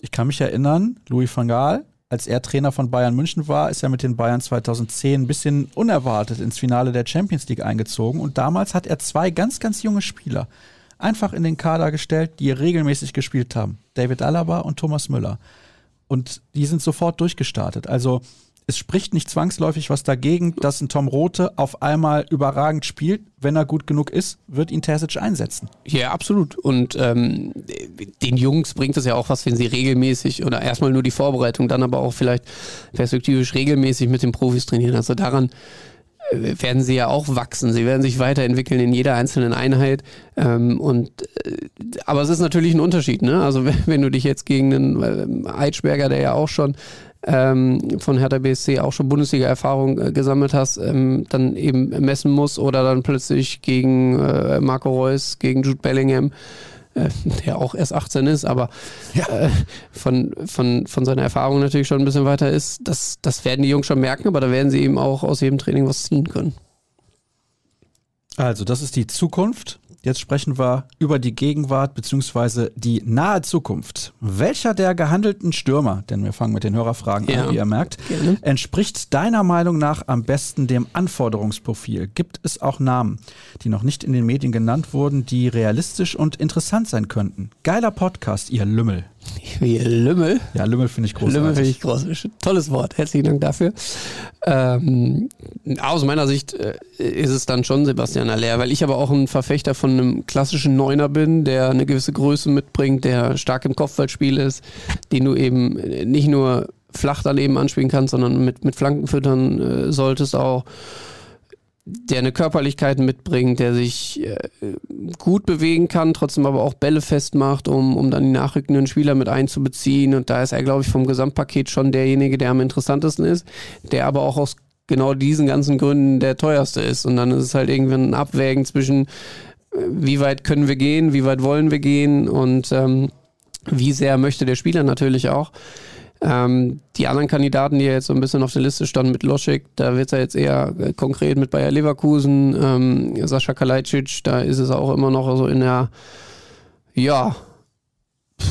Ich kann mich erinnern, Louis van Gaal als er Trainer von Bayern München war, ist er mit den Bayern 2010 ein bisschen unerwartet ins Finale der Champions League eingezogen. Und damals hat er zwei ganz, ganz junge Spieler einfach in den Kader gestellt, die regelmäßig gespielt haben. David Alaba und Thomas Müller. Und die sind sofort durchgestartet. Also es spricht nicht zwangsläufig was dagegen, dass ein Tom Rote auf einmal überragend spielt. Wenn er gut genug ist, wird ihn Terzic einsetzen. Ja, absolut. Und ähm, den Jungs bringt es ja auch was, wenn sie regelmäßig oder erstmal nur die Vorbereitung, dann aber auch vielleicht perspektivisch regelmäßig mit den Profis trainieren. Also daran werden sie ja auch wachsen. Sie werden sich weiterentwickeln in jeder einzelnen Einheit. Ähm, und äh, aber es ist natürlich ein Unterschied, ne? Also [LAUGHS] wenn, wenn du dich jetzt gegen einen äh, Eitschberger, der ja auch schon ähm, von Hertha BSC auch schon Bundesliga-Erfahrung äh, gesammelt hast, ähm, dann eben messen muss oder dann plötzlich gegen äh, Marco Reus, gegen Jude Bellingham, äh, [LAUGHS] der auch erst 18 ist, aber ja. Äh, von, von, von seiner Erfahrung natürlich schon ein bisschen weiter ist, das, das werden die Jungs schon merken, aber da werden sie eben auch aus jedem Training was ziehen können. Also, das ist die Zukunft. Jetzt sprechen wir über die Gegenwart bzw. die nahe Zukunft. Welcher der gehandelten Stürmer, denn wir fangen mit den Hörerfragen ja. an, wie ihr merkt, Gerne. entspricht deiner Meinung nach am besten dem Anforderungsprofil? Gibt es auch Namen, die noch nicht in den Medien genannt wurden, die realistisch und interessant sein könnten? Geiler Podcast, ihr Lümmel. Wie Lümmel? Ja, Lümmel finde ich großartig. Lümmel finde ich großartig. Tolles Wort. Herzlichen Dank dafür. Ähm, aus meiner Sicht äh, ist es dann schon Sebastian Aller, weil ich aber auch ein Verfechter von einem klassischen Neuner bin, der eine gewisse Größe mitbringt, der stark im Kopfballspiel ist, den du eben nicht nur flach daneben anspielen kannst, sondern mit, mit Flanken füttern äh, solltest auch der eine Körperlichkeit mitbringt, der sich äh, gut bewegen kann, trotzdem aber auch Bälle festmacht, um, um dann die nachrückenden Spieler mit einzubeziehen. Und da ist er, glaube ich, vom Gesamtpaket schon derjenige, der am interessantesten ist, der aber auch aus genau diesen ganzen Gründen der teuerste ist. Und dann ist es halt irgendwann ein Abwägen zwischen, äh, wie weit können wir gehen, wie weit wollen wir gehen und ähm, wie sehr möchte der Spieler natürlich auch. Ähm, die anderen Kandidaten, die jetzt so ein bisschen auf der Liste standen mit Loschek, da wird es ja jetzt eher äh, konkret mit Bayer Leverkusen, ähm, Sascha Kalajdzic, da ist es auch immer noch so in der, ja,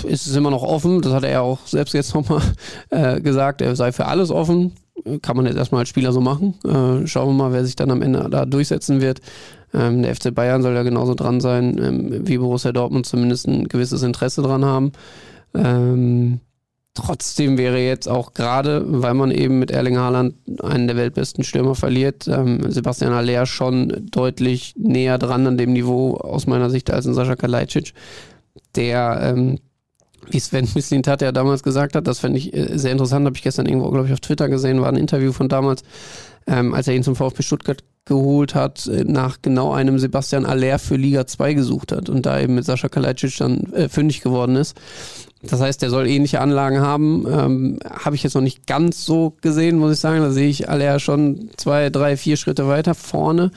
ist es immer noch offen. Das hat er ja auch selbst jetzt [LAUGHS] nochmal äh, gesagt. Er sei für alles offen. kann man jetzt erstmal als Spieler so machen. Äh, schauen wir mal, wer sich dann am Ende da durchsetzen wird. Ähm, der FC Bayern soll ja genauso dran sein, ähm, wie Borussia Dortmund zumindest ein gewisses Interesse dran haben. Ähm, trotzdem wäre jetzt auch gerade, weil man eben mit Erling Haaland einen der weltbesten Stürmer verliert, ähm, Sebastian Aller schon deutlich näher dran an dem Niveau aus meiner Sicht als ein Sascha Kalajdzic, der ähm, wie Sven [LAUGHS] Mislintat ja damals gesagt hat, das fände ich äh, sehr interessant, habe ich gestern irgendwo, glaube ich, auf Twitter gesehen, war ein Interview von damals, ähm, als er ihn zum VfB Stuttgart geholt hat, äh, nach genau einem Sebastian Aller für Liga 2 gesucht hat und da eben mit Sascha Kalajdzic dann äh, fündig geworden ist. Das heißt, der soll ähnliche Anlagen haben. Ähm, Habe ich jetzt noch nicht ganz so gesehen, muss ich sagen. Da sehe ich Aller schon zwei, drei, vier Schritte weiter vorne.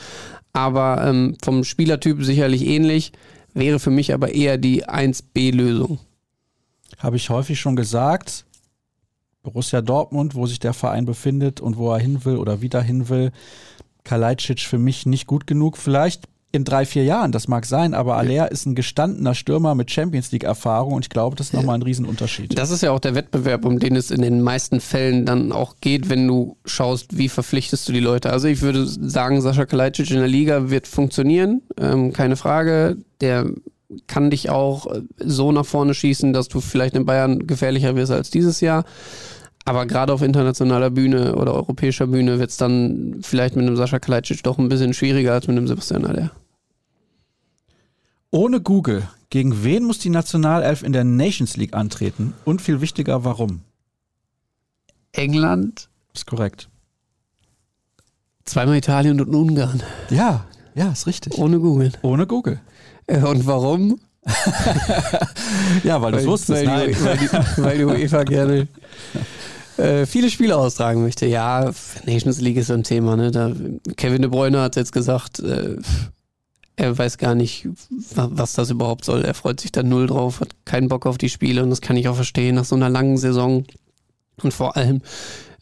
Aber ähm, vom Spielertyp sicherlich ähnlich. Wäre für mich aber eher die 1B-Lösung. Habe ich häufig schon gesagt. Borussia Dortmund, wo sich der Verein befindet und wo er hin will oder wieder hin will. Kalajdzic für mich nicht gut genug. Vielleicht in drei, vier Jahren, das mag sein, aber Aller ist ein gestandener Stürmer mit Champions League-Erfahrung und ich glaube, das ist nochmal ein Riesenunterschied. Das ist ja auch der Wettbewerb, um den es in den meisten Fällen dann auch geht, wenn du schaust, wie verpflichtest du die Leute. Also ich würde sagen, Sascha Kalajdzic in der Liga wird funktionieren, ähm, keine Frage. Der kann dich auch so nach vorne schießen, dass du vielleicht in Bayern gefährlicher wirst als dieses Jahr. Aber gerade auf internationaler Bühne oder europäischer Bühne wird es dann vielleicht mit einem Sascha Kalajdzic doch ein bisschen schwieriger als mit einem Sebastian Aller. Ohne Google, gegen wen muss die Nationalelf in der Nations League antreten? Und viel wichtiger, warum? England. Ist korrekt. Zweimal Italien und Ungarn. Ja, ja, ist richtig. Ohne Google. Ohne Google. Äh, und warum? [LAUGHS] ja, weil du es wusstest. Weil, Nein. Die, weil, die, weil die UEFA gerne [LAUGHS] äh, viele Spiele austragen möchte. Ja, Nations League ist so ein Thema. Ne? Da, Kevin De Bruyne hat jetzt gesagt, äh, er weiß gar nicht, was das überhaupt soll. Er freut sich da null drauf, hat keinen Bock auf die Spiele und das kann ich auch verstehen nach so einer langen Saison. Und vor allem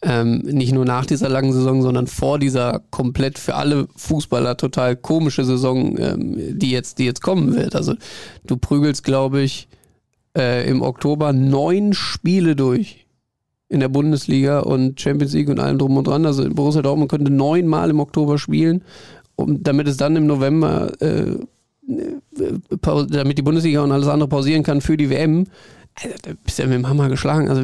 ähm, nicht nur nach dieser langen Saison, sondern vor dieser komplett für alle Fußballer total komische Saison, ähm, die, jetzt, die jetzt kommen wird. Also du prügelst, glaube ich, äh, im Oktober neun Spiele durch in der Bundesliga und Champions League und allem drum und dran. Also Borussia Dortmund könnte neunmal im Oktober spielen, um, damit es dann im November, äh, damit die Bundesliga und alles andere pausieren kann für die WM. Also, da bist du ja mit dem Hammer geschlagen. Also,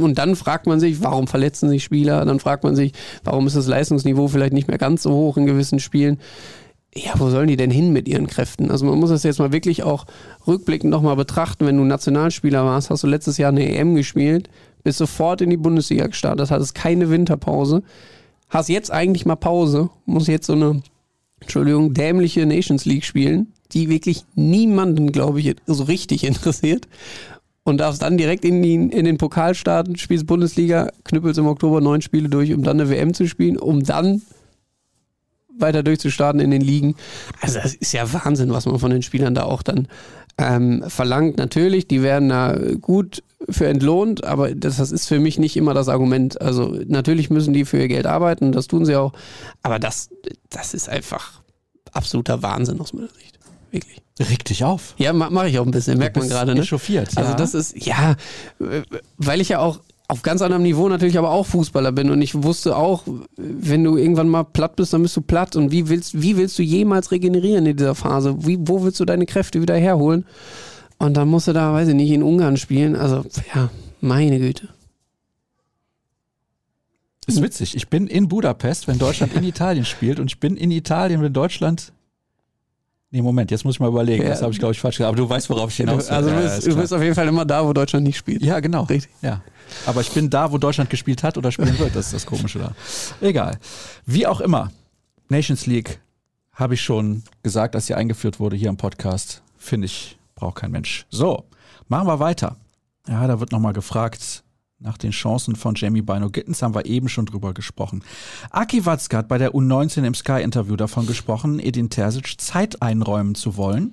und dann fragt man sich, warum verletzen sich Spieler? Dann fragt man sich, warum ist das Leistungsniveau vielleicht nicht mehr ganz so hoch in gewissen Spielen? Ja, wo sollen die denn hin mit ihren Kräften? Also man muss das jetzt mal wirklich auch rückblickend nochmal betrachten. Wenn du Nationalspieler warst, hast du letztes Jahr eine EM gespielt, bist sofort in die Bundesliga gestartet, hattest keine Winterpause, hast jetzt eigentlich mal Pause, musst jetzt so eine, Entschuldigung, dämliche Nations League spielen, die wirklich niemanden, glaube ich, so richtig [LAUGHS] interessiert. Und darfst dann direkt in, die, in den Pokal starten, spielst Bundesliga, knüppelst im Oktober neun Spiele durch, um dann eine WM zu spielen, um dann weiter durchzustarten in den Ligen. Also das ist ja Wahnsinn, was man von den Spielern da auch dann ähm, verlangt. Natürlich, die werden da gut für entlohnt, aber das, das ist für mich nicht immer das Argument. Also natürlich müssen die für ihr Geld arbeiten, das tun sie auch, aber das, das ist einfach absoluter Wahnsinn aus meiner Sicht. Wirklich. Reg dich auf. Ja, mache ich auch ein bisschen, merkt man gerade. Ne? Echauffiert, Also ja. das ist, ja, weil ich ja auch auf ganz anderem Niveau natürlich aber auch Fußballer bin und ich wusste auch, wenn du irgendwann mal platt bist, dann bist du platt und wie willst, wie willst du jemals regenerieren in dieser Phase? Wie, wo willst du deine Kräfte wieder herholen? Und dann musst du da, weiß ich nicht, in Ungarn spielen. Also, ja, meine Güte. Ist witzig. Ich bin in Budapest, wenn Deutschland in Italien spielt und ich bin in Italien, wenn Deutschland Nee, Moment, jetzt muss ich mal überlegen. Ja. Das habe ich, glaube ich, falsch gesagt. Aber du weißt, worauf ich hinaus will. Also, du Ja, bist, ist du bist auf jeden Fall immer da, wo Deutschland nicht spielt. Ja, genau. Richtig. Ja. Aber ich bin da, wo Deutschland gespielt hat oder spielen wird. Das ist das Komische da. Egal. Wie auch immer. Nations League habe ich schon gesagt, als sie eingeführt wurde hier im Podcast. Finde ich, braucht kein Mensch. So, machen wir weiter. Ja, da wird nochmal gefragt nach den Chancen von Jamie Bino Gittens, haben wir eben schon drüber gesprochen. Aki Watzke hat bei der U19 im Sky-Interview davon gesprochen, Edin Terzic Zeit einräumen zu wollen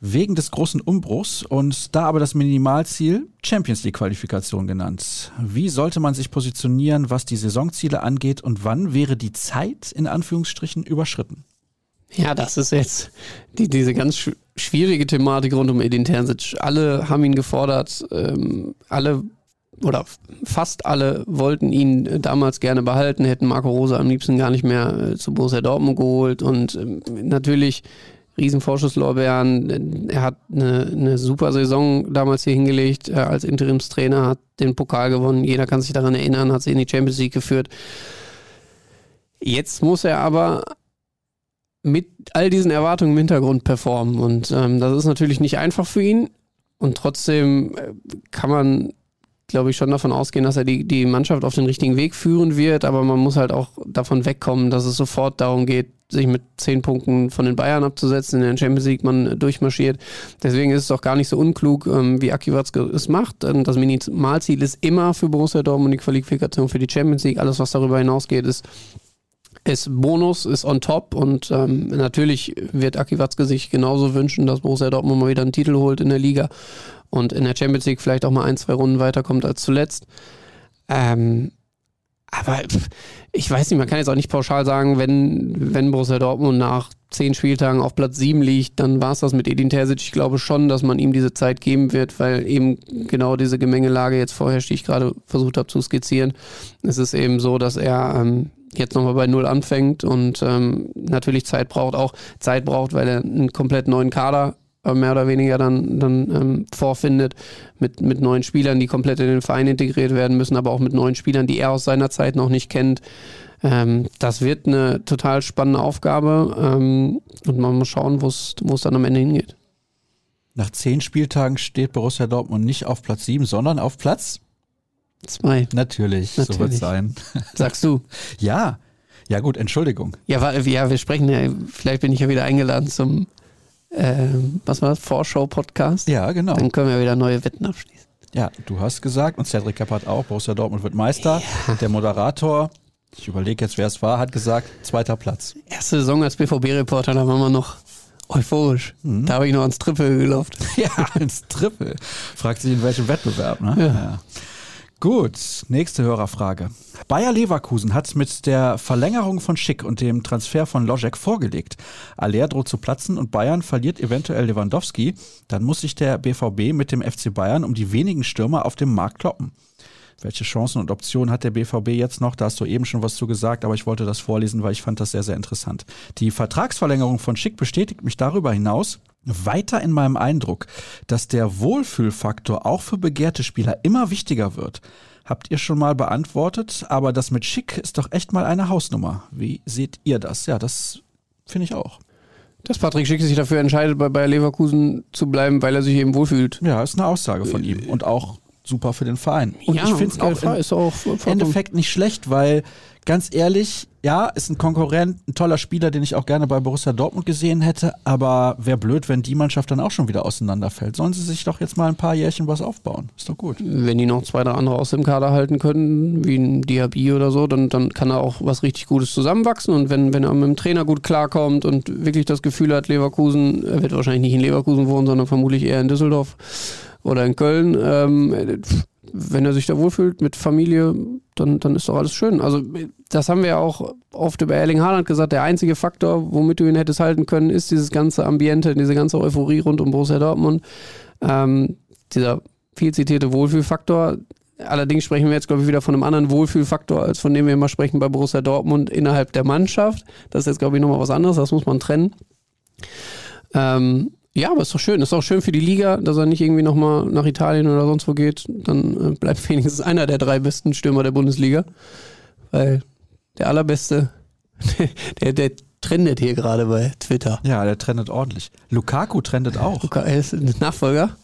wegen des großen Umbruchs und da aber das Minimalziel Champions League Qualifikation genannt. Wie sollte man sich positionieren, was die Saisonziele angeht und wann wäre die Zeit in Anführungsstrichen überschritten? Ja, das ist jetzt die, diese ganz sch schwierige Thematik rund um Edin Terzic. Alle haben ihn gefordert, ähm, alle oder fast alle wollten ihn damals gerne behalten, hätten Marco Rose am liebsten gar nicht mehr äh, zu Borussia Dortmund geholt und ähm, natürlich Riesenvorschusslorbeeren. Er hat eine, eine super Saison damals hier hingelegt als Interimstrainer, hat den Pokal gewonnen. Jeder kann sich daran erinnern, hat sie in die Champions League geführt. Jetzt muss er aber mit all diesen Erwartungen im Hintergrund performen. Und ähm, das ist natürlich nicht einfach für ihn. Und trotzdem äh, kann man, glaube ich, schon davon ausgehen, dass er die, die Mannschaft auf den richtigen Weg führen wird. Aber man muss halt auch davon wegkommen, dass es sofort darum geht, sich mit zehn Punkten von den Bayern abzusetzen, in der Champions League man durchmarschiert. Deswegen ist es auch gar nicht so unklug, ähm, wie Aki Watzke es macht. Das Minimalziel ist immer für Borussia Dortmund die Qualifikation für die Champions League. Alles, was darüber hinausgeht, ist ist Bonus, ist on top und ähm, natürlich wird Aki Watzke sich genauso wünschen, dass Borussia Dortmund mal wieder einen Titel holt in der Liga und in der Champions League vielleicht auch mal ein, zwei Runden weiterkommt als zuletzt. Ähm, aber ich weiß nicht, man kann jetzt auch nicht pauschal sagen, wenn, wenn Borussia Dortmund nach zehn Spieltagen auf Platz sieben liegt, dann war es das mit Edin Terzic. Ich glaube schon, dass man ihm diese Zeit geben wird, weil eben genau diese Gemengelage jetzt vorherrscht, die ich gerade versucht habe zu skizzieren. Es ist eben so, dass er ähm, jetzt nochmal bei Null anfängt und ähm, natürlich Zeit braucht, auch Zeit braucht, weil er einen komplett neuen Kader äh, mehr oder weniger dann, dann ähm, vorfindet, mit, mit neuen Spielern, die komplett in den Verein integriert werden müssen, aber auch mit neuen Spielern, die er aus seiner Zeit noch nicht kennt. Ähm, das wird eine total spannende Aufgabe ähm, und man muss schauen, wo es dann am Ende hingeht. Nach zehn Spieltagen steht Borussia Dortmund nicht auf Platz sieben, sondern auf Platz Zwei. Natürlich, Natürlich. so wird es sein. Sagst du? [LAUGHS] ja. Ja, gut, Entschuldigung. Ja, ja, wir sprechen ja, vielleicht bin ich ja wieder eingeladen zum, äh, was war das, Vorschau-Podcast. Ja, genau. Dann können wir wieder neue Wetten abschließen. Ja, du hast gesagt, und Cedric Keppert auch, Borussia Dortmund wird Meister. Ja. Der Moderator, ich überlege jetzt, wer es war, hat gesagt, zweiter Platz. Erste Saison als BVB-Reporter, da waren wir noch euphorisch. Mhm. Da habe ich noch ans Triple gelaufen. [LAUGHS] ja, ins Triple. Fragt sich in welchem Wettbewerb, ne? ja. ja. Gut, nächste Hörerfrage. Bayer Leverkusen hat mit der Verlängerung von Schick und dem Transfer von Logic vorgelegt. Aller droht zu platzen und Bayern verliert eventuell Lewandowski. Dann muss sich der BVB mit dem FC Bayern um die wenigen Stürmer auf dem Markt kloppen. Welche Chancen und Optionen hat der BVB jetzt noch? Da hast du eben schon was zu gesagt, aber ich wollte das vorlesen, weil ich fand das sehr, sehr interessant. Die Vertragsverlängerung von Schick bestätigt mich darüber hinaus, weiter in meinem Eindruck, dass der Wohlfühlfaktor auch für begehrte Spieler immer wichtiger wird. Habt ihr schon mal beantwortet, aber das mit Schick ist doch echt mal eine Hausnummer. Wie seht ihr das? Ja, das finde ich auch. Dass Patrick Schick sich dafür entscheidet, bei Bayer Leverkusen zu bleiben, weil er sich eben wohlfühlt. Ja, ist eine Aussage von ihm. Und auch super für den Verein. Und ja, ich finde es auch im Endeffekt nicht schlecht, weil ganz ehrlich, ja, ist ein Konkurrent, ein toller Spieler, den ich auch gerne bei Borussia Dortmund gesehen hätte, aber wäre blöd, wenn die Mannschaft dann auch schon wieder auseinanderfällt. Sollen sie sich doch jetzt mal ein paar Jährchen was aufbauen. Ist doch gut. Wenn die noch zwei, drei andere aus dem Kader halten können, wie ein Diaby oder so, dann, dann kann da auch was richtig Gutes zusammenwachsen und wenn, wenn er mit dem Trainer gut klarkommt und wirklich das Gefühl hat, Leverkusen, er wird wahrscheinlich nicht in Leverkusen wohnen, sondern vermutlich eher in Düsseldorf oder in Köln, ähm, wenn er sich da wohlfühlt mit Familie, dann, dann ist doch alles schön. Also das haben wir ja auch oft über Erling Haaland gesagt. Der einzige Faktor, womit du ihn hättest halten können, ist dieses ganze Ambiente, diese ganze Euphorie rund um Borussia Dortmund. Ähm, dieser viel zitierte Wohlfühlfaktor. Allerdings sprechen wir jetzt, glaube ich, wieder von einem anderen Wohlfühlfaktor, als von dem wir immer sprechen bei Borussia Dortmund innerhalb der Mannschaft. Das ist jetzt, glaube ich, nochmal was anderes. Das muss man trennen. Ähm, ja, aber ist doch schön. Ist auch schön für die Liga, dass er nicht irgendwie nochmal nach Italien oder sonst wo geht. Dann äh, bleibt [LAUGHS] wenigstens einer der drei besten Stürmer der Bundesliga. Weil der allerbeste, [LAUGHS] der, der trendet hier gerade bei Twitter. Ja, der trendet ordentlich. Lukaku trendet auch. Luka, er ist ein Nachfolger.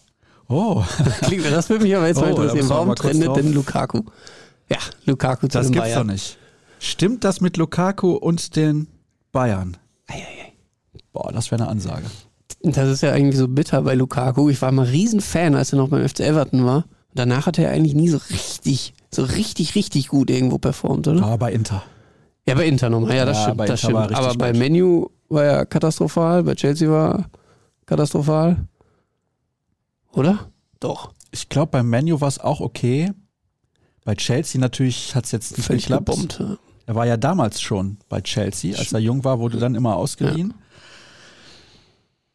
Oh. [LAUGHS] Klingt, das würde mich aber jetzt oh, mal interessieren. Warum trendet denn Lukaku? Ja, Lukaku zu Das gibt's Bayern. doch nicht. Stimmt das mit Lukaku und den Bayern? Eieiei. Boah, das wäre eine Ansage. Das ist ja eigentlich so bitter bei Lukaku. Ich war mal Riesenfan, als er noch beim FC Everton war. Danach hat er eigentlich nie so richtig, so richtig, richtig gut irgendwo performt, oder? Aber bei Inter. Ja, bei Inter nochmal. Ja, das ja, stimmt. Das stimmt. Aber bei Menu war er katastrophal, bei Chelsea war katastrophal. Oder? Doch. Ich glaube, beim Menu war es auch okay. Bei Chelsea natürlich hat es jetzt nicht Völlig geklappt. Gebombt, ja. Er war ja damals schon bei Chelsea. Als er jung war, wurde dann immer ausgeliehen. Ja.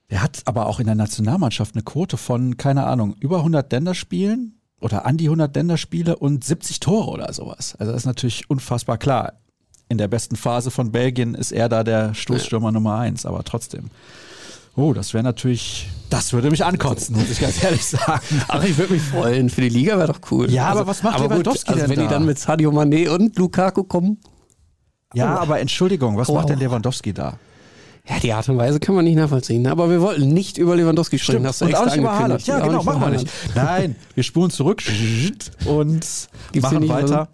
Er hat aber auch in der Nationalmannschaft eine Quote von, keine Ahnung, über 100 Länderspielen, oder an die 100 Länderspiele und 70 Tore oder sowas. Also das ist natürlich unfassbar klar. In der besten Phase von Belgien ist er da der Stoßstürmer. Nummer eins, aber trotzdem. Oh, das wäre natürlich, das würde mich ankotzen, muss ich ganz [LAUGHS] ehrlich sagen. Aber ich würde mich freuen, für die Liga wäre doch cool. Ja, also, aber was macht aber Lewandowski gut, also denn wenn da? die dann mit Sadio Mané und Lukaku kommen? Ja, oh. aber Entschuldigung, was oh. macht denn Lewandowski da? Ja, die Art und Weise kann man nicht nachvollziehen. Ne? Aber wir wollten nicht über Lewandowski sprechen. Hast du und auch nicht über Haaland. Ja, genau, machen wir nicht. Nein, wir spulen zurück und Gibt's machen weiter.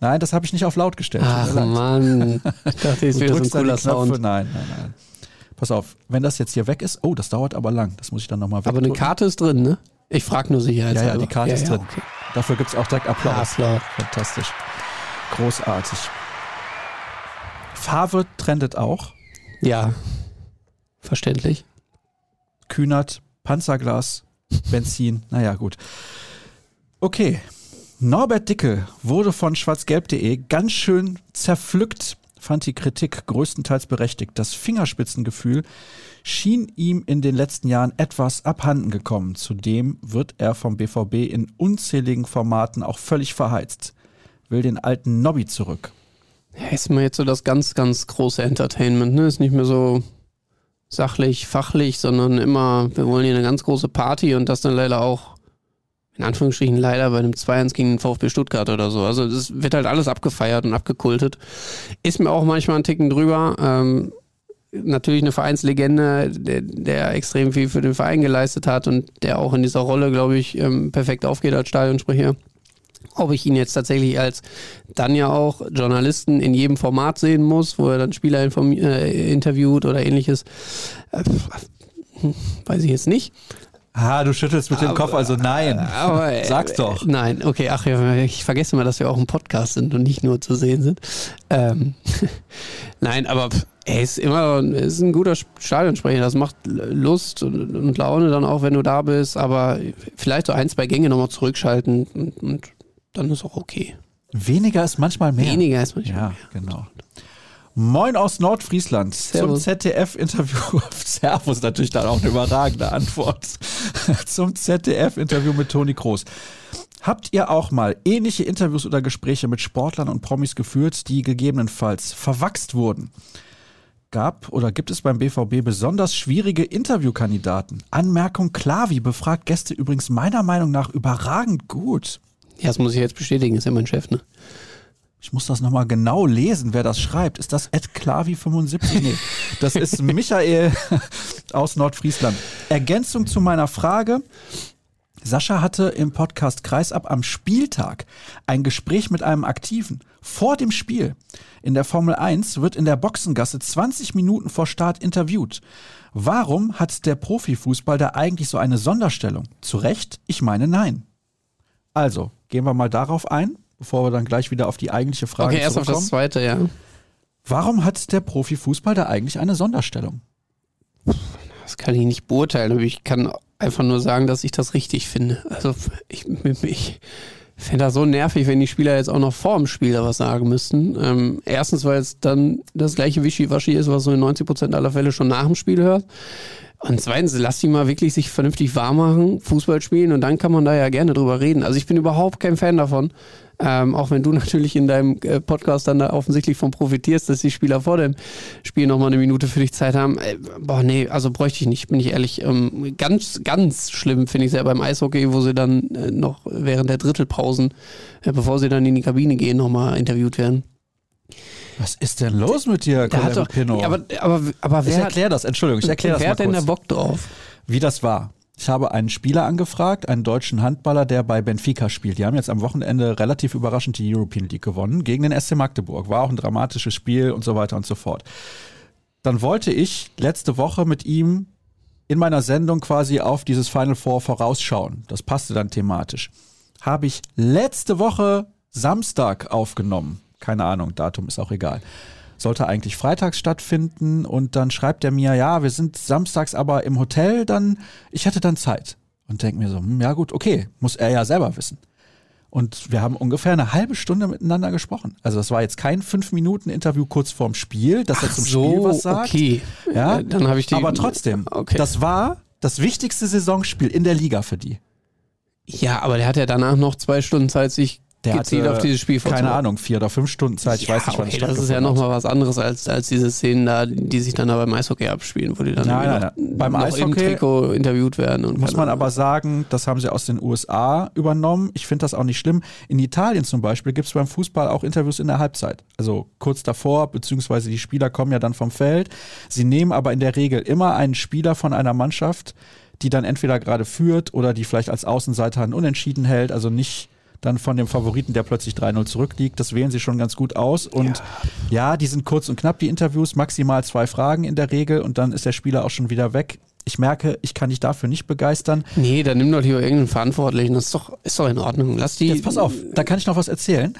Nein, das habe ich nicht auf laut gestellt. Ach Mann, [LAUGHS] ich dachte, es wäre so ein cooler Sound. Nein, nein, nein. Pass auf, wenn das jetzt hier weg ist, oh, das dauert aber lang. Das muss ich dann nochmal weg. Aber eine Karte ist drin, ne? Ich frage nur sicherheitshalber. Ja, ja, die Karte ja, ist drin. okay. Dafür gibt es auch direkt Applaus. Applaus. Fantastisch. Großartig. Favre trendet auch. Ja, verständlich. Kühnert, Panzerglas, Benzin, naja, gut. Okay. Norbert Dicke wurde von schwarzgelb.de ganz schön zerpflückt fand die Kritik größtenteils berechtigt. Das Fingerspitzengefühl schien ihm in den letzten Jahren etwas abhanden gekommen. Zudem wird er vom BVB in unzähligen Formaten auch völlig verheizt. Will den alten Nobby zurück. Ist mir jetzt so das ganz, ganz große Entertainment. Ne? Ist nicht mehr so sachlich, fachlich, sondern immer, wir wollen hier eine ganz große Party und das dann leider auch in Anführungsstrichen leider bei einem 2-1 gegen den VfB Stuttgart oder so. Also das wird halt alles abgefeiert und abgekultet. Ist mir auch manchmal ein Ticken drüber. Ähm, natürlich eine Vereinslegende, der, der, extrem viel für den Verein geleistet hat und der auch in dieser Rolle, glaube ich, ähm, perfekt aufgeht als Stadionsprecher. Ob ich ihn jetzt tatsächlich als dann ja auch Journalisten in jedem Format sehen muss, wo er dann Spieler äh, interviewt oder ähnliches, äh, weiß ich jetzt nicht. Ah, du schüttelst mit aber, dem Kopf, also nein. Aber, Sag's doch. Nein, okay, ach ja, ich vergesse mal, dass wir auch ein Podcast sind und nicht nur zu sehen sind. Ähm, [LAUGHS] nein, aber er ist immer ist ein guter Stadionsprecher. Das macht Lust und, und, Laune dann auch, wenn du da bist. Aber vielleicht so ein, zwei Gänge nochmal zurückschalten und, und dann ist auch okay. Weniger ist manchmal mehr. Weniger ist manchmal ja, mehr. Ja, genau. Moin aus Nordfriesland Servus. zum ZDF-Interview. [LAUGHS] Servus natürlich dann auch eine überragende Antwort. [LAUGHS] zum ZDF-Interview mit Toni Kroos. Habt ihr auch mal ähnliche Interviews oder Gespräche mit Sportlern und Promis geführt, die gegebenenfalls verwachst wurden? Gab oder gibt es beim BVB besonders schwierige Interviewkandidaten? Anmerkung Klavi befragt Gäste übrigens meiner Meinung nach überragend gut. Ja, das muss ich jetzt bestätigen, ist ja mein Chef, ne? Ich muss das nochmal genau lesen, wer das schreibt. Ist das Ed Klavi75? Nee, das ist [LAUGHS] Michael aus Nordfriesland. Ergänzung zu meiner Frage. Sascha hatte im Podcast Kreisab am Spieltag ein Gespräch mit einem Aktiven vor dem Spiel. In der Formel 1 wird in der Boxengasse 20 Minuten vor Start interviewt. Warum hat der Profifußball da eigentlich so eine Sonderstellung? Zu Recht? Ich meine nein. Also, gehen wir mal darauf ein bevor wir dann gleich wieder auf die eigentliche Frage okay, erst auf das zweite, ja. Warum hat der Profifußball da eigentlich eine Sonderstellung? Das kann ich nicht beurteilen, aber ich kann einfach nur sagen, dass ich das richtig finde. Also ich, ich fände das so nervig, wenn die Spieler jetzt auch noch vor dem Spiel da was sagen müssten. Ähm, erstens, weil es dann das gleiche Wischiwaschi ist, was du in 90% aller Fälle schon nach dem Spiel hörst. Und zweitens, lass die mal wirklich sich vernünftig warm machen, Fußball spielen und dann kann man da ja gerne drüber reden. Also ich bin überhaupt kein Fan davon, ähm, auch wenn du [LAUGHS] natürlich in deinem äh, Podcast dann da offensichtlich von profitierst, dass die Spieler vor dem Spiel nochmal eine Minute für dich Zeit haben. Äh, boah, nee, also bräuchte ich nicht, bin ich ehrlich. Ähm, ganz, ganz schlimm finde ich es ja beim Eishockey, wo sie dann äh, noch während der Drittelpausen, äh, bevor sie dann in die Kabine gehen, nochmal interviewt werden. Was ist denn los mit dir, Colin Pinot? Aber, aber, aber wer ich erkläre das, Entschuldigung, ich erkläre das Wer hat denn da Bock drauf? Wie das war. Ich habe einen Spieler angefragt, einen deutschen Handballer, der bei Benfica spielt. Die haben jetzt am Wochenende relativ überraschend die European League gewonnen gegen den SC Magdeburg. War auch ein dramatisches Spiel und so weiter und so fort. Dann wollte ich letzte Woche mit ihm in meiner Sendung quasi auf dieses Final Four vorausschauen. Das passte dann thematisch. Habe ich letzte Woche Samstag aufgenommen. Keine Ahnung, Datum ist auch egal sollte eigentlich freitags stattfinden und dann schreibt er mir, ja, wir sind samstags aber im Hotel, dann, ich hätte dann Zeit. Und denke mir so, hm, ja gut, okay, muss er ja selber wissen. Und wir haben ungefähr eine halbe Stunde miteinander gesprochen. Also das war jetzt kein fünf Minuten Interview kurz vorm Spiel, dass Ach er zum so, Spiel was sagt. Okay, ja, äh, dann habe ich die. Aber trotzdem, okay. das war das wichtigste Saisonspiel in der Liga für die. Ja, aber der hat ja danach noch zwei Stunden Zeit, sich Der gezielt hatte, auf dieses Spiel Keine. Ahnung, vier oder fünf Stunden Zeit. Ich ja, weiß nicht, wann okay, das ist ja nochmal was anderes als, als diese Szenen da, die sich dann da beim Eishockey abspielen, wo die dann Nein, nein, noch, nein. Beim noch im Eishockey Trikot interviewt werden. Und Muss man aber sagen, das haben sie aus den USA übernommen. Ich finde das auch nicht schlimm. In Italien zum Beispiel gibt es beim Fußball auch Interviews in der Halbzeit. Also kurz davor, beziehungsweise die Spieler kommen ja dann vom Feld. Sie nehmen aber in der Regel immer einen Spieler von einer Mannschaft, die dann entweder gerade führt oder die vielleicht als Außenseiter einen Unentschieden hält. Also nicht dann von dem Favoriten, der plötzlich 3-0 zurückliegt. Das wählen sie schon ganz gut aus. Und ja. die sind kurz und knapp, die Interviews, maximal zwei Fragen in der Regel und dann ist der Spieler auch schon wieder weg. Ich merke, ich kann dich dafür nicht begeistern. Nee, dann nimm doch lieber irgendeinen Verantwortlichen. Das ist doch, ist doch in Ordnung. Lass die. Jetzt pass auf, da kann ich noch was erzählen.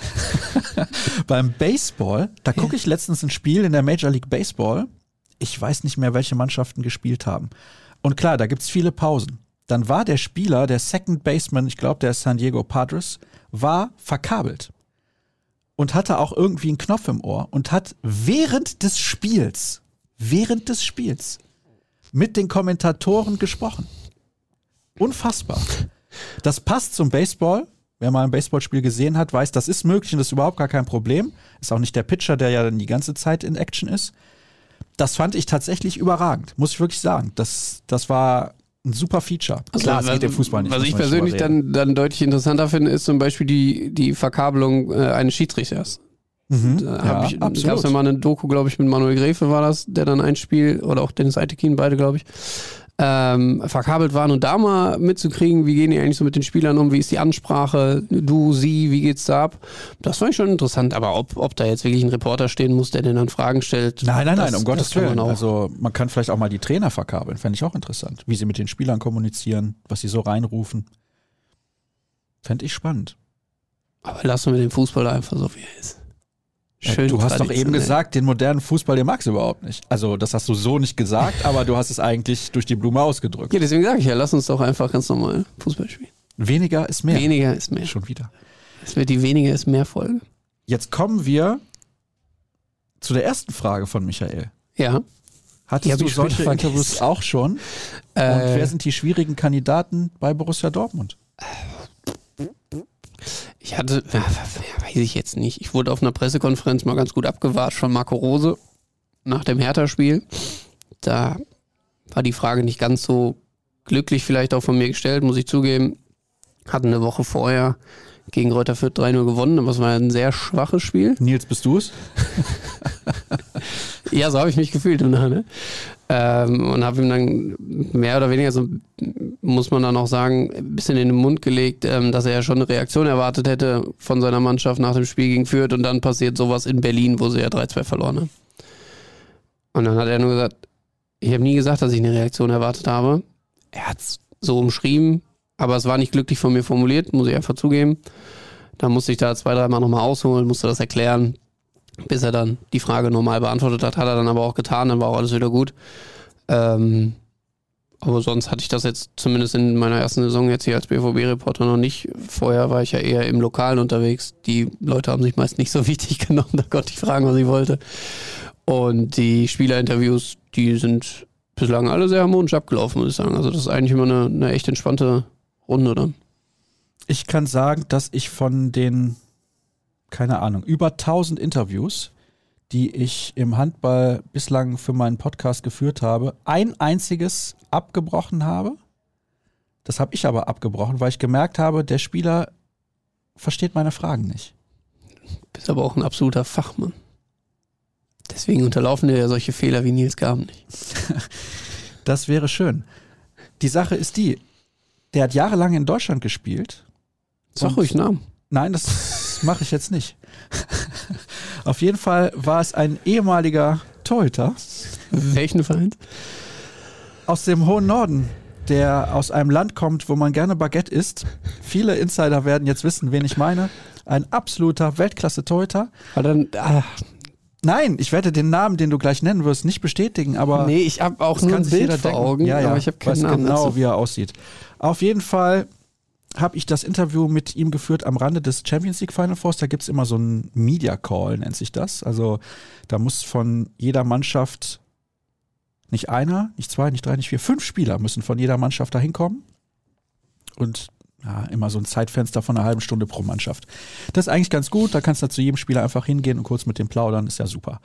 [LAUGHS] Beim Baseball, da gucke ich letztens ein Spiel in der Major League Baseball. Ich weiß nicht mehr, welche Mannschaften gespielt haben. Und klar, da gibt's viele Pausen. Dann war der Spieler, der Second Baseman, ich glaube, der San Diego Padres, war verkabelt. Und hatte auch irgendwie einen Knopf im Ohr und hat während des Spiels, während des Spiels, mit den Kommentatoren gesprochen. Unfassbar. Das passt zum Baseball. Wer mal ein Baseballspiel gesehen hat, weiß, das ist möglich und das ist überhaupt gar kein Problem. Ist auch nicht der Pitcher, der ja dann die ganze Zeit in Action ist. Das fand ich tatsächlich überragend, muss ich wirklich sagen. Das, das war ein super Feature. Klar, es was, geht im Fußball nicht. Was ich persönlich dann, dann deutlich interessanter finde, ist zum Beispiel die, die Verkabelung äh, eines Schiedsrichters. Mhm. Da Ja, gab es ja mal eine Doku, glaube ich, mit Manuel Gräfe war das, der dann ein Spiel, oder auch Dennis Eitekin, beide, glaube ich, ähm, verkabelt waren und da mal mitzukriegen, wie gehen die eigentlich so mit den Spielern um, wie ist die Ansprache, du, sie, wie geht's da ab? Das fand ich schon interessant, aber ob, ob da jetzt wirklich ein Reporter stehen muss, der den dann Fragen stellt. Nein, nein, nein, das- um Gottes Willen. Also man kann vielleicht auch mal die Trainer verkabeln, fände ich auch interessant. Wie sie mit den Spielern kommunizieren, was sie so reinrufen. Fände ich spannend. aber lassen wir den Fußball einfach so, wie er ist. Ja, du hast doch eben gesagt, den modernen Fußball, den magst du überhaupt nicht. Also, das hast du so nicht gesagt, aber du hast es eigentlich durch die Blume ausgedrückt. Ja, deswegen sage ich ja, lass uns doch einfach ganz normal Fußball spielen. Weniger ist mehr. Weniger ist mehr. Schon wieder. Es wird die weniger ist mehr Folge. Jetzt kommen wir zu der ersten Frage von Michael. Ja. Hattest du solche Interviews auch schon? Und Äh, wer sind die schwierigen Kandidaten bei Borussia Dortmund? Ich hatte, ja, weiß ich jetzt nicht. Ich wurde auf einer Pressekonferenz mal ganz gut abgewatscht von Marco Rose nach dem Hertha-Spiel. Da war die Frage nicht ganz so glücklich vielleicht auch von mir gestellt, muss ich zugeben. Hatten eine Woche vorher gegen Reuter Fürth 3-0 gewonnen, aber es war ein sehr schwaches Spiel. Nils, bist du es? [LAUGHS] Ja, so habe ich mich gefühlt Nachhinein. Ähm, und habe ihm dann mehr oder weniger, so muss man dann auch sagen, ein bisschen in den Mund gelegt, ähm, dass er ja schon eine Reaktion erwartet hätte von seiner Mannschaft nach dem Spiel gegen Fürth und dann passiert sowas in Berlin, wo sie ja 3-2 verloren haben. Und dann hat er nur gesagt, ich habe nie gesagt, dass ich eine Reaktion erwartet habe. Er hat es so umschrieben, aber es war nicht glücklich von mir formuliert, muss ich einfach zugeben. Da musste ich da zwei, dreimal nochmal ausholen, musste das erklären bis er dann die Frage normal beantwortet hat, hat er dann aber auch getan, dann war auch alles wieder gut. Ähm, aber sonst hatte ich das jetzt zumindest in meiner ersten Saison jetzt hier als BVB-Reporter noch nicht. Vorher war ich ja eher im Lokalen unterwegs. Die Leute haben sich meist nicht so [LAUGHS] wichtig genommen, da konnte ich fragen, was ich wollte. Und die Spielerinterviews, die sind bislang alle sehr harmonisch abgelaufen, muss ich sagen. Also das ist eigentlich immer eine, eine echt entspannte Runde dann. Ich kann sagen, dass ich von den, keine Ahnung, über 1000 Interviews, die ich im Handball bislang für meinen Podcast geführt habe, ein einziges abgebrochen habe. Das habe ich aber abgebrochen, weil ich gemerkt habe, der Spieler versteht meine Fragen nicht. Bist aber auch ein absoluter Fachmann. Deswegen unterlaufen dir ja solche Fehler wie Nils Gaben nicht. [LAUGHS] Das wäre schön. Die Sache ist die, der hat jahrelang in Deutschland gespielt. Sag ruhig Namen. Nein, das [LAUGHS] mache ich jetzt nicht. Auf jeden Fall war es ein ehemaliger Torhüter Welchen Verein? aus dem hohen Norden, der aus einem Land kommt, wo man gerne Baguette isst. Viele Insider werden jetzt wissen, wen ich meine. Ein absoluter Weltklasse-Torhüter. Dann, ah, Nein, ich werde den Namen, den du gleich nennen wirst, nicht bestätigen, aber nee, ich habe auch nur ein Bild vor denken. Augen, ja, ja, aber ich habe keinen weiß Namen genau, dazu. wie er aussieht. Auf jeden Fall habe ich das Interview mit ihm geführt am Rande des Champions League Final Fours. Da gibt es immer so einen Media Call, nennt sich das. Also da muss von jeder Mannschaft nicht einer, nicht zwei, nicht drei, nicht vier, fünf Spieler müssen von jeder Mannschaft da hinkommen und ja, immer so ein Zeitfenster von einer halben Stunde pro Mannschaft. Das ist eigentlich ganz gut, da kannst du zu jedem Spieler einfach hingehen und kurz mit dem plaudern, ist ja super.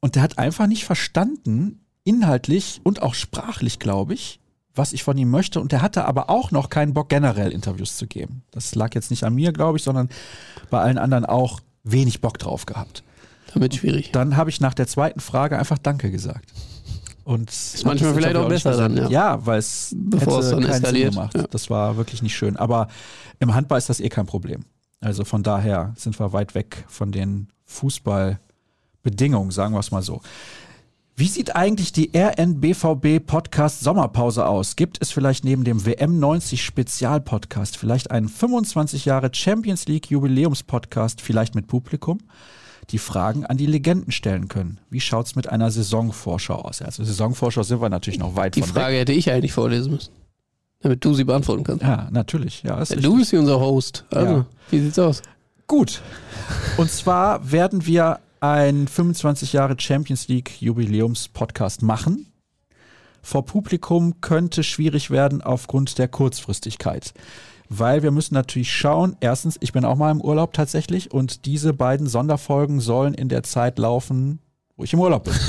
Und der hat einfach nicht verstanden, inhaltlich und auch sprachlich, glaube ich, was ich von ihm möchte. Und der hatte aber auch noch keinen Bock, generell Interviews zu geben. Das lag jetzt nicht an mir, glaube ich, sondern bei allen anderen auch wenig Bock drauf gehabt. Damit schwierig. Dann habe ich nach der zweiten Frage einfach Danke gesagt. Und ist manchmal vielleicht auch besser dann, ja. Ja, weil es Bevor es dann keinen eskaliert. Sinn gemacht. Ja. Das war wirklich nicht schön. Aber im Handball ist das eh kein Problem. Also von daher sind wir weit weg von den Fußballbedingungen, sagen wir es mal so. Wie sieht eigentlich die RNBVB Podcast Sommerpause aus? Gibt es vielleicht neben dem WM90 Spezialpodcast vielleicht einen 25 Jahre Champions League Jubiläumspodcast, vielleicht mit Publikum? Die Fragen an die Legenden stellen können. Wie schaut's mit einer Saisonvorschau aus? Also Saisonvorschau sind wir natürlich noch weit Die Frage hätte ich eigentlich vorlesen müssen. Damit du sie beantworten kannst. weg. Ja, natürlich. Ja, ist Du bist hier unser Host. Also, Ja. wie sieht's aus? Gut. [LAUGHS] Und zwar werden wir ein 25 Jahre Champions League Jubiläums-Podcast machen. Vor Publikum könnte schwierig werden aufgrund der Kurzfristigkeit. Weil wir müssen natürlich schauen, erstens, ich bin auch mal im Urlaub tatsächlich und diese beiden Sonderfolgen sollen in der Zeit laufen, wo ich im Urlaub bin. [LAUGHS]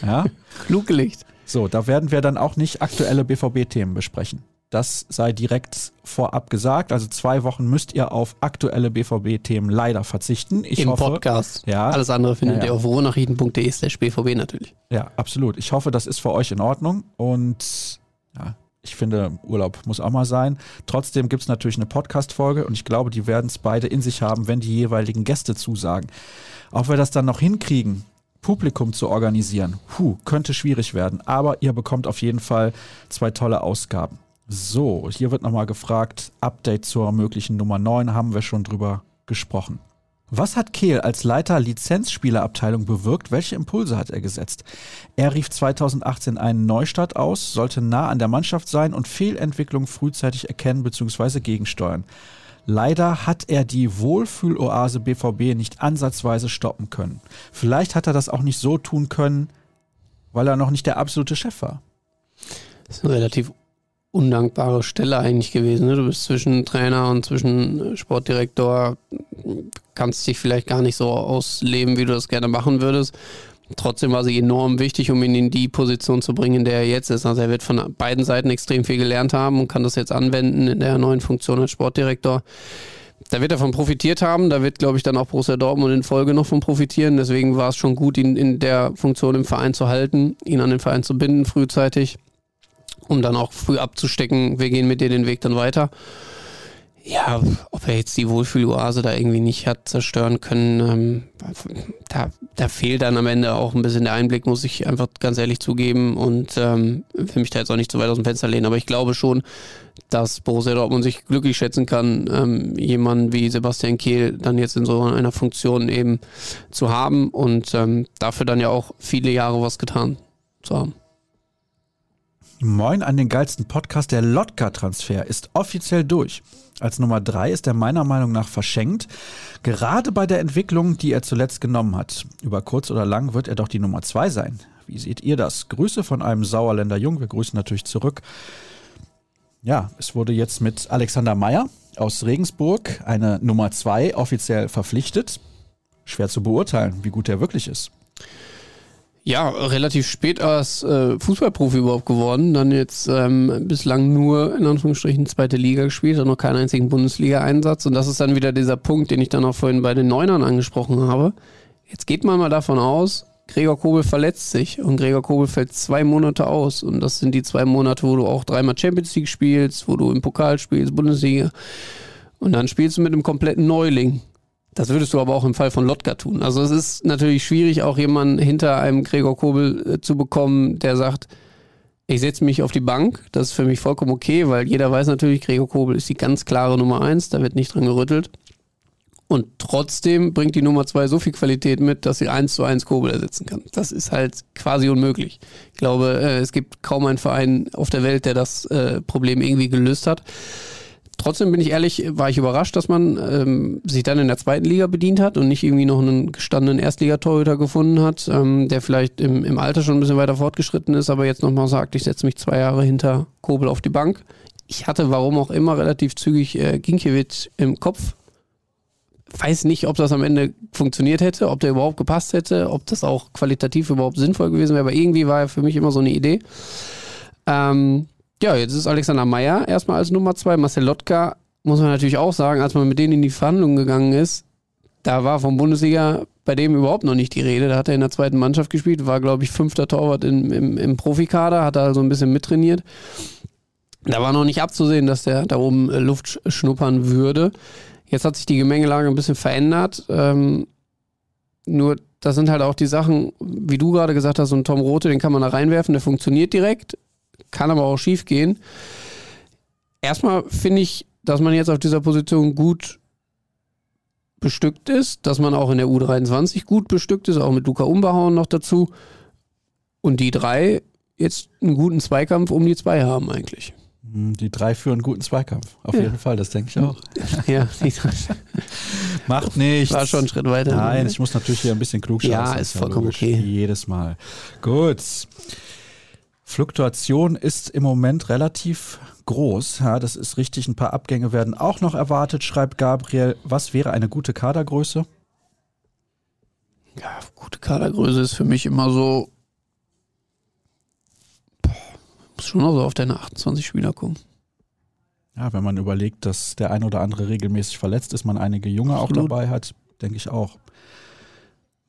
Ja? Klug gelegt. So, da werden wir dann auch nicht aktuelle BVB-Themen besprechen. Das sei direkt vorab gesagt. Also zwei Wochen müsst ihr auf aktuelle BVB-Themen leider verzichten. Ich Im hoffe, Podcast. Ja. Alles andere findet Ja, ja. ihr auf ruhrnachrichten.de slash BVB natürlich. Ja, absolut. Ich hoffe, das ist für euch in Ordnung. Und ja, ich finde, Urlaub muss auch mal sein. Trotzdem gibt es natürlich eine Podcast-Folge und ich glaube, die werden es beide in sich haben, wenn die jeweiligen Gäste zusagen. Auch wir das dann noch hinkriegen, Publikum zu organisieren, puh, könnte schwierig werden. Aber ihr bekommt auf jeden Fall zwei tolle Ausgaben. So, hier wird nochmal gefragt, Update zur möglichen Nummer 9 haben wir schon drüber gesprochen. Was hat Kehl als Leiter Lizenzspielerabteilung bewirkt? Welche Impulse hat er gesetzt? Er rief 2018 einen Neustart aus, sollte nah an der Mannschaft sein und Fehlentwicklung frühzeitig erkennen bzw. gegensteuern. Leider hat er die Wohlfühloase BVB nicht ansatzweise stoppen können. Vielleicht hat er das auch nicht so tun können, weil er noch nicht der absolute Chef war. Das ist eine relativ undankbare Stelle eigentlich gewesen. Ne? Du bist zwischen Trainer und zwischen äh, Sportdirektor, kannst dich vielleicht gar nicht so ausleben, wie du das gerne machen würdest. Trotzdem war sie enorm wichtig, um ihn in die Position zu bringen, in der er jetzt ist. Also er wird von beiden Seiten extrem viel gelernt haben und kann das jetzt anwenden in der neuen Funktion als Sportdirektor. Da wird er von profitiert haben, da wird, glaube ich, dann auch Borussia Dortmund in Folge noch von profitieren. Deswegen war es schon gut, ihn in der Funktion im Verein zu halten, ihn an den Verein zu binden frühzeitig, um dann auch früh abzustecken, wir gehen mit dir den Weg dann weiter. Ja, ob er jetzt die Wohlfühloase da irgendwie nicht hat zerstören können, ähm, da, da fehlt dann am Ende auch ein bisschen der Einblick, muss ich einfach ganz ehrlich zugeben und ähm, will mich da jetzt auch nicht zu weit aus dem Fenster lehnen, aber ich glaube schon, dass Borussia Dortmund sich glücklich schätzen kann, ähm, jemanden wie Sebastian Kehl dann jetzt in so einer Funktion eben zu haben und ähm, dafür dann ja auch viele Jahre was getan zu haben. Moin an den geilsten Podcast. Der Lotka-Transfer ist offiziell durch. Als Nummer drei ist er meiner Meinung nach verschenkt. Gerade bei der Entwicklung, die er zuletzt genommen hat. Über kurz oder lang wird er doch die Nummer zwei sein. Wie seht ihr das? Grüße von einem Sauerländer Jung. Wir grüßen natürlich zurück. Ja, es wurde jetzt mit Alexander Meyer aus Regensburg eine Nummer zwei offiziell verpflichtet. Schwer zu beurteilen, wie gut er wirklich ist. Ja, relativ spät als äh, Fußballprofi überhaupt geworden. Dann jetzt ähm, bislang nur in Anführungsstrichen zweite Liga gespielt, hat noch keinen einzigen Bundesliga-Einsatz. Und das ist dann wieder dieser Punkt, den ich dann auch vorhin bei den Neunern angesprochen habe. Jetzt geht man mal davon aus, Gregor Kobel verletzt sich und Gregor Kobel fällt zwei Monate aus. Und das sind die zwei Monate, wo du auch dreimal Champions League spielst, wo du im Pokal spielst, Bundesliga. Und dann spielst du mit einem kompletten Neuling. Das würdest du aber auch im Fall von Lotka tun. Also es ist natürlich schwierig, auch jemanden hinter einem Gregor Kobel äh, zu bekommen, der sagt, ich setze mich auf die Bank. Das ist für mich vollkommen okay, weil jeder weiß natürlich, Gregor Kobel ist die ganz klare Nummer eins, da wird nicht dran gerüttelt. Und trotzdem bringt die Nummer zwei so viel Qualität mit, dass sie eins zu eins Kobel ersetzen kann. Das ist halt quasi unmöglich. Ich glaube, äh, es gibt kaum einen Verein auf der Welt, der das äh, Problem irgendwie gelöst hat. Trotzdem bin ich ehrlich, war ich überrascht, dass man ähm, sich dann in der zweiten Liga bedient hat und nicht irgendwie noch einen gestandenen Erstligatorhüter gefunden hat, ähm, der vielleicht im, im Alter schon ein bisschen weiter fortgeschritten ist, aber jetzt nochmal sagt, ich setze mich zwei Jahre hinter Kobel auf die Bank. ich hatte, warum auch immer, relativ zügig äh, Ginkiewicz im Kopf. Weiß nicht, ob das am Ende funktioniert hätte, ob der überhaupt gepasst hätte, ob das auch qualitativ überhaupt sinnvoll gewesen wäre, aber irgendwie war er für mich immer so eine Idee. Ähm, ja, jetzt ist Alexander Meyer erstmal als Nummer zwei. Marcel Lotka muss man natürlich auch sagen, als man mit denen in die Verhandlungen gegangen ist, da war vom Bundesliga bei dem überhaupt noch nicht die Rede. Da hat er in der zweiten Mannschaft gespielt, war, glaube ich, fünfter Torwart im, im, im Profikader, hat also ein bisschen mittrainiert. Da war noch nicht abzusehen, dass der da oben äh, Luft schnuppern würde. Jetzt hat sich die Gemengelage ein bisschen verändert. Ähm, nur, das sind halt auch die Sachen, wie du gerade gesagt hast, so ein Tom Rote, den kann man da reinwerfen, der funktioniert direkt, kann aber auch schief gehen. Erstmal finde ich, dass man jetzt auf dieser Position gut bestückt ist, dass man auch in der U23 gut bestückt ist, auch mit Luca Umbehauen noch dazu. Und die drei jetzt einen guten Zweikampf um die zwei haben eigentlich. Hm, die drei führen einen guten Zweikampf. Auf ja. jeden Fall, das denke ich auch. [LAUGHS] Ja, [LAUGHS] macht nichts. War schon ein Schritt weiter. Nein, ich muss natürlich hier ein bisschen klug schauen. Ja, ist vollkommen logisch. okay. Jedes Mal. Gut. Fluktuation ist im Moment relativ groß. Ja, das ist richtig. Ein paar Abgänge werden auch noch erwartet, schreibt Gabriel. Was wäre eine gute Kadergröße? Ja, gute Kadergröße ist für mich immer so muss schon noch so auf deine 28 Spieler kommen. Ja, wenn man überlegt, dass der ein oder andere regelmäßig verletzt ist, man einige Junge Absolut. auch dabei hat, denke ich auch.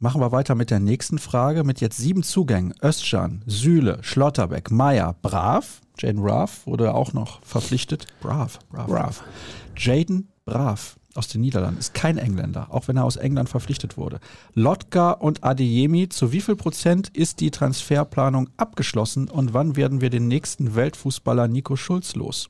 Machen wir weiter mit der nächsten Frage. Mit jetzt sieben Zugängen. Özcan, Süle, Schlotterbeck, Meyer, Brav. Jaden Brav wurde auch noch verpflichtet. Brav, Brav, Brav. Jaden Brav aus den Niederlanden, ist kein Engländer, auch wenn er aus England verpflichtet wurde. Lotka und Adeyemi, zu wie viel Prozent ist die Transferplanung abgeschlossen und wann werden wir den nächsten Weltfußballer Nico Schulz los?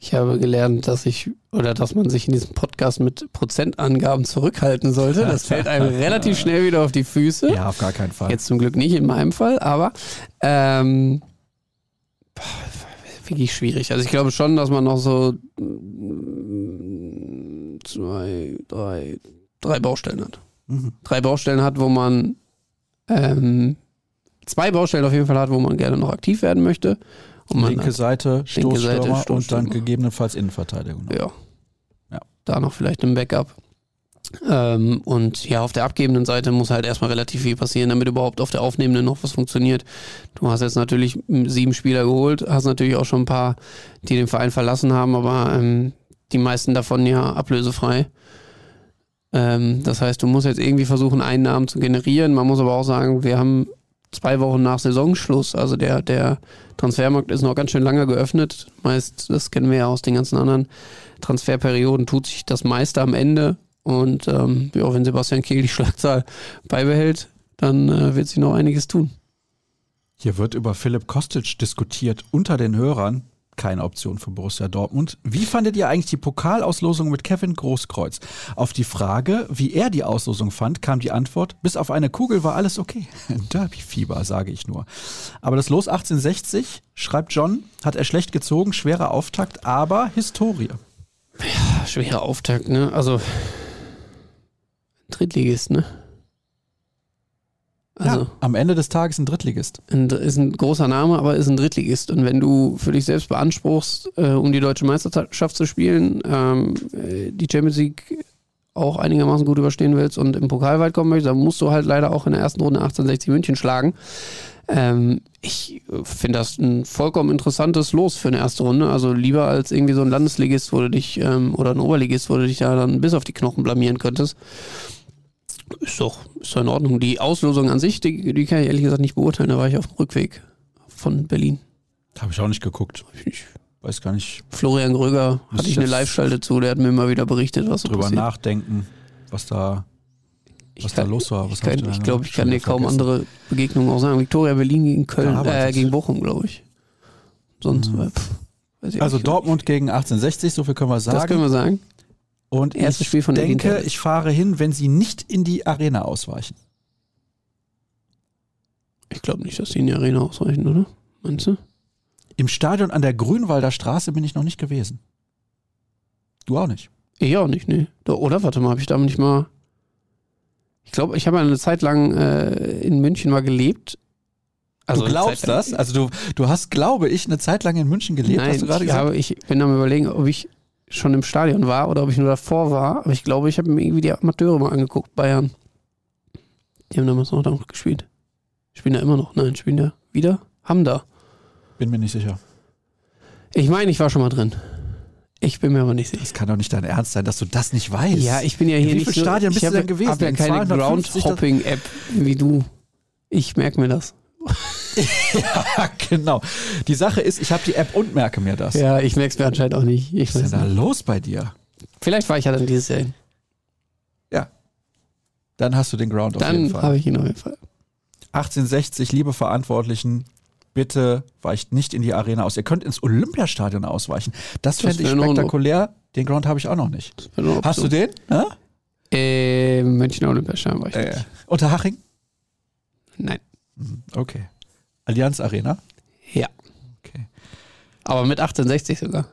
Ich habe gelernt, dass ich oder dass man sich in diesem Podcast mit Prozentangaben zurückhalten sollte. Das fällt einem [LAUGHS] relativ schnell wieder auf die Füße. Ja, auf gar keinen Fall. Jetzt zum Glück nicht in meinem Fall, aber ähm, wirklich schwierig. Also ich glaube schon, dass man noch so zwei, drei, drei Baustellen hat. Mhm. Drei Baustellen hat, wo man ähm, zwei Baustellen auf jeden Fall hat, wo man gerne noch aktiv werden möchte. Und linke Seite, Stoßstürmer und dann gegebenenfalls Innenverteidigung. Ja. ja. Da noch vielleicht ein Backup. Ähm, und ja, auf der abgebenden Seite muss halt erstmal relativ viel passieren, damit überhaupt auf der aufnehmenden noch was funktioniert. Du hast jetzt natürlich sieben Spieler geholt, hast natürlich auch schon ein paar, die den Verein verlassen haben, aber ähm, die meisten davon ja ablösefrei. Ähm, das heißt, du musst jetzt irgendwie versuchen, Einnahmen zu generieren. Man muss aber auch sagen, wir haben zwei Wochen nach Saisonschluss. Also der, der Transfermarkt ist noch ganz schön lange geöffnet. Meist, das kennen wir ja aus den ganzen anderen Transferperioden, tut sich das meiste am Ende. Und ähm, ja, wenn Sebastian Kehl die Schlagzahl beibehält, dann äh, wird sich noch einiges tun. Hier wird über Philipp Kostic diskutiert unter den Hörern keine Option für Borussia Dortmund. Wie fandet ihr eigentlich die Pokalauslosung mit Kevin Großkreuz? Auf die Frage, wie er die Auslosung fand, kam die Antwort, bis auf eine Kugel war alles okay. [LAUGHS] Derby-Fieber, sage ich nur. Aber das Los 1860, schreibt John, hat er schlecht gezogen, schwerer Auftakt, aber Historie. Ja, schwerer Auftakt, ne? Also Drittligist, ne? Also, ja, am Ende des Tages ein Drittligist. Ein, ist ein großer Name, aber ist ein Drittligist. Und wenn du für dich selbst beanspruchst, äh, um die deutsche Meisterschaft zu spielen, ähm, äh, die Champions League auch einigermaßen gut überstehen willst und im Pokal weit kommen möchtest, dann musst du halt leider auch in der ersten Runde 1860 München schlagen. Ähm, ich finde das ein vollkommen interessantes Los für eine erste Runde. Also lieber als irgendwie so ein Landesligist, wo du dich, ähm, oder ein Oberligist, wo du dich da dann bis auf die Knochen blamieren könntest. Ist doch, ist doch in Ordnung. Die Auslosung an sich, die, die kann ich ehrlich gesagt nicht beurteilen. Da war ich auf dem Rückweg von Berlin. Habe ich auch nicht geguckt. Ich weiß gar nicht. Florian Gröger hatte ich eine Live-Schalte zu, der hat mir immer wieder berichtet, was drüber passiert. nachdenken, was da, was kann, da los war. Was ich glaube, ich, glaub, ich kann dir kaum andere Begegnungen auch sagen. Victoria Berlin gegen Köln, äh, gegen Bochum, glaube ich. Sonst, mhm. pff, also Dortmund gegen 1860, so viel können wir sagen. Das können wir sagen. Und Erstes ich Spiel von denke, ich fahre hin, wenn sie nicht in die Arena ausweichen. Ich glaube nicht, dass sie in die Arena ausweichen, oder? Meinst du? Im Stadion an der Grünwalder Straße bin ich noch nicht gewesen. Du auch nicht? Ich auch nicht, nee. Oder warte mal, habe ich da nicht mal. Ich glaube, ich habe eine Zeit lang äh, in München mal gelebt, Also du glaubst das? Also du, du hast, glaube ich, eine Zeit lang in München gelebt, Nein, hast du gerade ich, gesagt? habe, ich bin am überlegen, ob ich schon im Stadion war oder ob ich nur davor war. Aber ich glaube, ich habe mir irgendwie die Amateure mal angeguckt, Bayern. Die haben damals noch noch gespielt. Spielen da immer noch? Nein, spielen da wieder? Haben da. Bin mir nicht sicher. Ich meine, ich war schon mal drin. Ich bin mir aber nicht sicher. Das kann doch nicht dein Ernst sein, dass du das nicht weißt. Ja, ich bin ja hier wie nicht Stadien ich bist du habe- denn gewesen? habe ja In keine 250 das- Groundhopping-App wie du. Ich merke mir das. [LAUGHS] ja, genau. Die Sache ist, ich habe die App und merke mir das. Ja, ich merke es mir anscheinend auch nicht. Ich Was ist denn da los bei dir? Vielleicht war ich ja dann dieses Jahr hin. Ja. Dann hast du den Ground auf jeden Dann Fall. habe ich ihn auf jeden Fall. 1860, liebe Verantwortlichen, bitte weicht nicht in die Arena aus. Ihr könnt ins Olympiastadion ausweichen. Das Das fände ich spektakulär. Den Ground habe ich auch noch nicht. Hast du den? Ja? Äh, Münchner Olympiastadion war ich Äh, nicht. Unterhaching? Nein. Mhm, Okay. Allianz Arena? Ja. Okay. Aber mit 1860 sogar.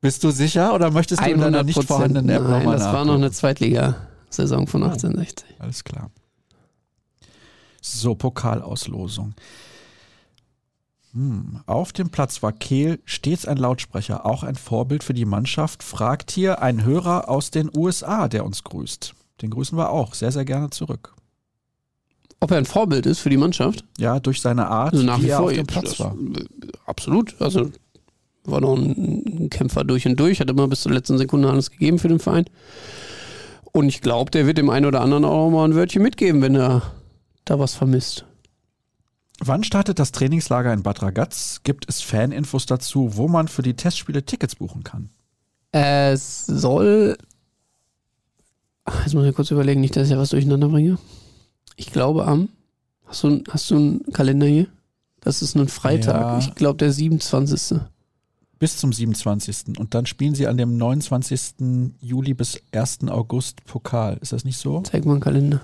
Bist du sicher oder möchtest du in deiner nicht vorhandenen App nochmal das war noch eine Zweitligasaison von Oh. 1860. Alles klar. So, Pokalauslosung. Hm. Auf dem Platz war Kehl stets ein Lautsprecher, auch ein Vorbild für die Mannschaft, fragt hier ein Hörer aus den USA, der uns grüßt. Den grüßen wir auch sehr, sehr gerne zurück. Ob er ein Vorbild ist für die Mannschaft? Ja, durch seine Art, Also nach wie wie er vor. auf dem das- Platz war. Absolut. Also war noch ein, ein Kämpfer durch und durch, hat immer bis zur letzten Sekunde alles gegeben für den Verein. Und ich glaube, der wird dem einen oder anderen auch mal ein Wörtchen mitgeben, wenn er da was vermisst. Wann startet das Trainingslager in Bad Ragaz? Gibt es Faninfos dazu, wo man für die Testspiele Tickets buchen kann? Es soll. Jetzt muss ich kurz überlegen, nicht, dass ich ja was durcheinander bringe. Ich glaube am. Hast du, hast du einen Kalender hier? Das ist ein Freitag. Ja. Ich glaube, der 27. Bis zum 27. Und dann spielen sie an dem 29. Juli bis 1. August Pokal. Ist das nicht so? Zeig mal einen Kalender.